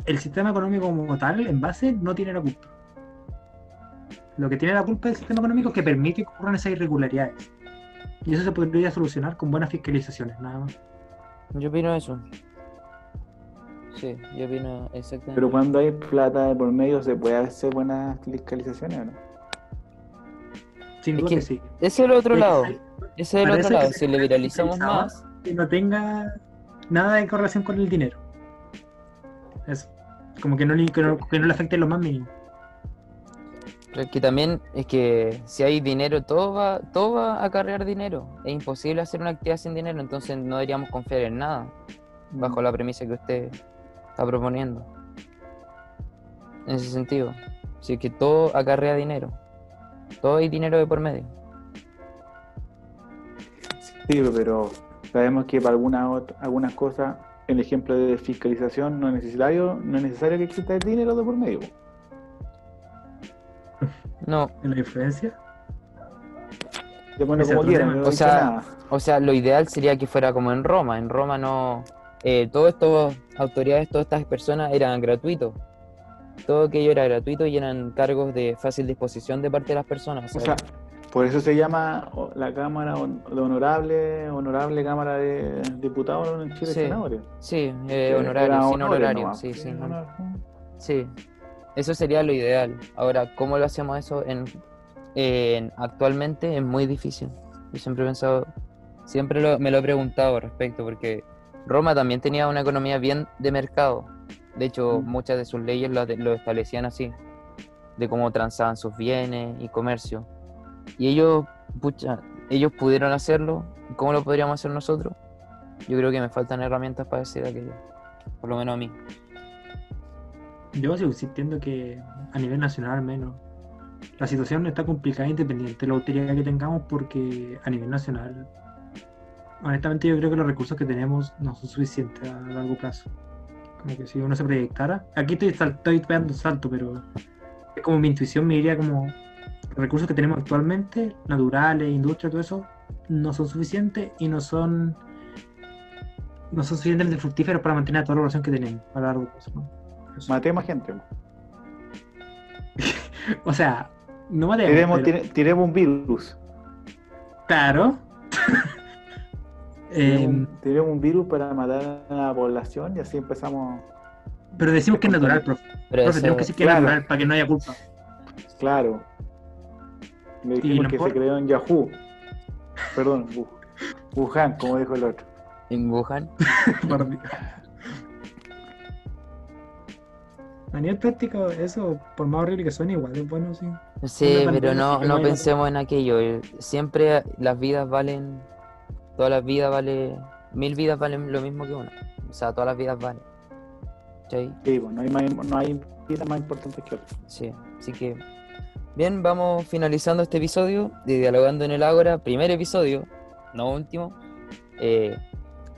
el sistema económico como tal, en base, no tiene la culpa. Lo que tiene la culpa del sistema económico es que permite que ocurran esas irregularidades. Y eso se podría solucionar con buenas fiscalizaciones, nada más. Yo opino eso. Sí, yo opino exactamente. Pero cuando hay plata de por medio, ¿se puede hacer buenas fiscalizaciones o no? Sin Es duda que- que sí. Ese es el otro lado. Ese es el otro lado. Si liberalizamos más, Que no tenga nada de correlación con el dinero. Eso. Como que no, le- que no, que no le afecte lo más mínimo. Pero que también es que si hay dinero, todo va, todo va a acarrear dinero. Es imposible hacer una actividad sin dinero, entonces no deberíamos confiar en nada, bajo la premisa que usted está proponiendo. En ese sentido. Es que todo acarrea dinero. Todo hay dinero de por medio. Sí, pero sabemos que para algunas algunas cosas, el ejemplo de fiscalización no es necesario, no es necesario que exista el dinero de por medio. No, en la influencia. Como quieran, no O sea, o sea, lo ideal sería que fuera como en Roma. En Roma no. Eh, todas estas autoridades, todas estas personas eran gratuitos. Todo aquello era gratuito y eran cargos de fácil disposición de parte de las personas. O sea, por eso se llama la Cámara de Honorable, Honorable Cámara de Diputados en Chile Sí. Senadores. sí, eh, honorario, era sin honorario. Sí, sí, honor. sí. Eso sería lo ideal. Ahora, ¿cómo lo hacemos eso en, en- actualmente? Es muy difícil. Yo siempre he pensado, siempre lo- me lo he preguntado al respecto, porque Roma también tenía una economía bien de mercado. De hecho, Mm. muchas de sus leyes lo, lo establecían así, de cómo transaban sus bienes y comercio. Y ellos, pucha, ellos pudieron hacerlo. ¿Cómo lo podríamos hacer nosotros? Yo creo que me faltan herramientas para decir aquello. Por lo menos a mí. Yo sigo insistiendo que a nivel nacional al menos la situación está complicada independiente de la utilidad que tengamos porque a nivel nacional honestamente yo creo que los recursos que tenemos no son suficientes a largo plazo. Como que si uno se proyectara, aquí estoy, estoy un salto, pero es como mi intuición me diría como los recursos que tenemos actualmente, naturales, industria, todo eso, no son suficientes y no son no son suficientemente fructíferos para mantener toda la relación que tenemos a largo plazo. Maté más gente. O sea, no matemos. Tiremos, pero- tire- tiremos un virus. Claro. Tiremos, un- tiremos un virus para matar a la población y así empezamos. pero decimos que es natural, profe. Pero Profe, eso- tenemos que decir que claro. es natural para que no haya culpa. Claro. Le dijimos que se creó en Yahoo. Perdón, Wu- Wuhan, como dijo el otro. en Wuhan. A nivel práctico, eso, por más horrible que suene, igual es bueno, sí. Sí, pero no, no pensemos en aquello. Siempre las vidas valen, todas las vidas valen, mil vidas valen lo mismo que una. O sea, todas las vidas valen. ¿Cachai? Sí, pues, no hay, más- no hay vida más importante que otra. Sí, así que bien, vamos finalizando este episodio de Dialogando en el Ágora, primer episodio, no último. Eh,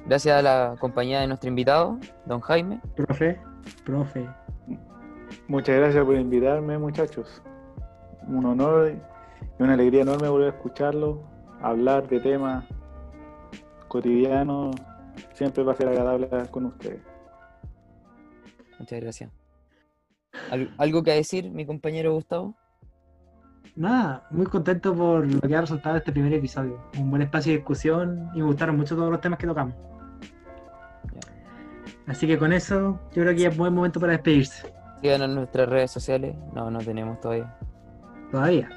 gracias a la compañía de nuestro invitado, don Jaime. Profe, profe. Muchas gracias por invitarme, muchachos. Un honor y una alegría enorme volver a escucharlo, hablar de temas cotidianos. Siempre va a ser agradable hablar con ustedes. Muchas gracias. ¿Al- ¿Algo que decir, mi compañero Gustavo? Nada, muy contento por lo que ha resultado este primer episodio. Un buen espacio de discusión y me gustaron mucho todos los temas que tocamos. Así que con eso, yo creo que ya es buen momento para despedirse. Síganos en nuestras redes sociales. No, no tenemos todavía. Todavía.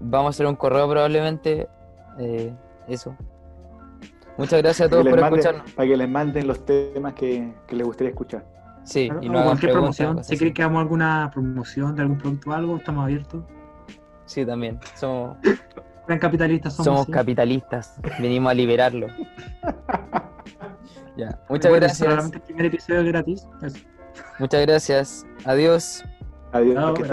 Vamos a hacer un correo probablemente. eh, eso. Muchas gracias a todos por escucharnos. para que les manden los temas que, que les gustaría escuchar. Sí, Claro, y no cualquier promoción. Si creen que hagamos alguna promoción de algún producto o algo, estamos abiertos. Sí, también. Somos, Gran capitalistas somos. somos ¿sí? capitalistas. Venimos a liberarlo. ya. Muchas gracias. Solamente el primer episodio es gratis. Eso. Muchas gracias. Adiós. Adiós.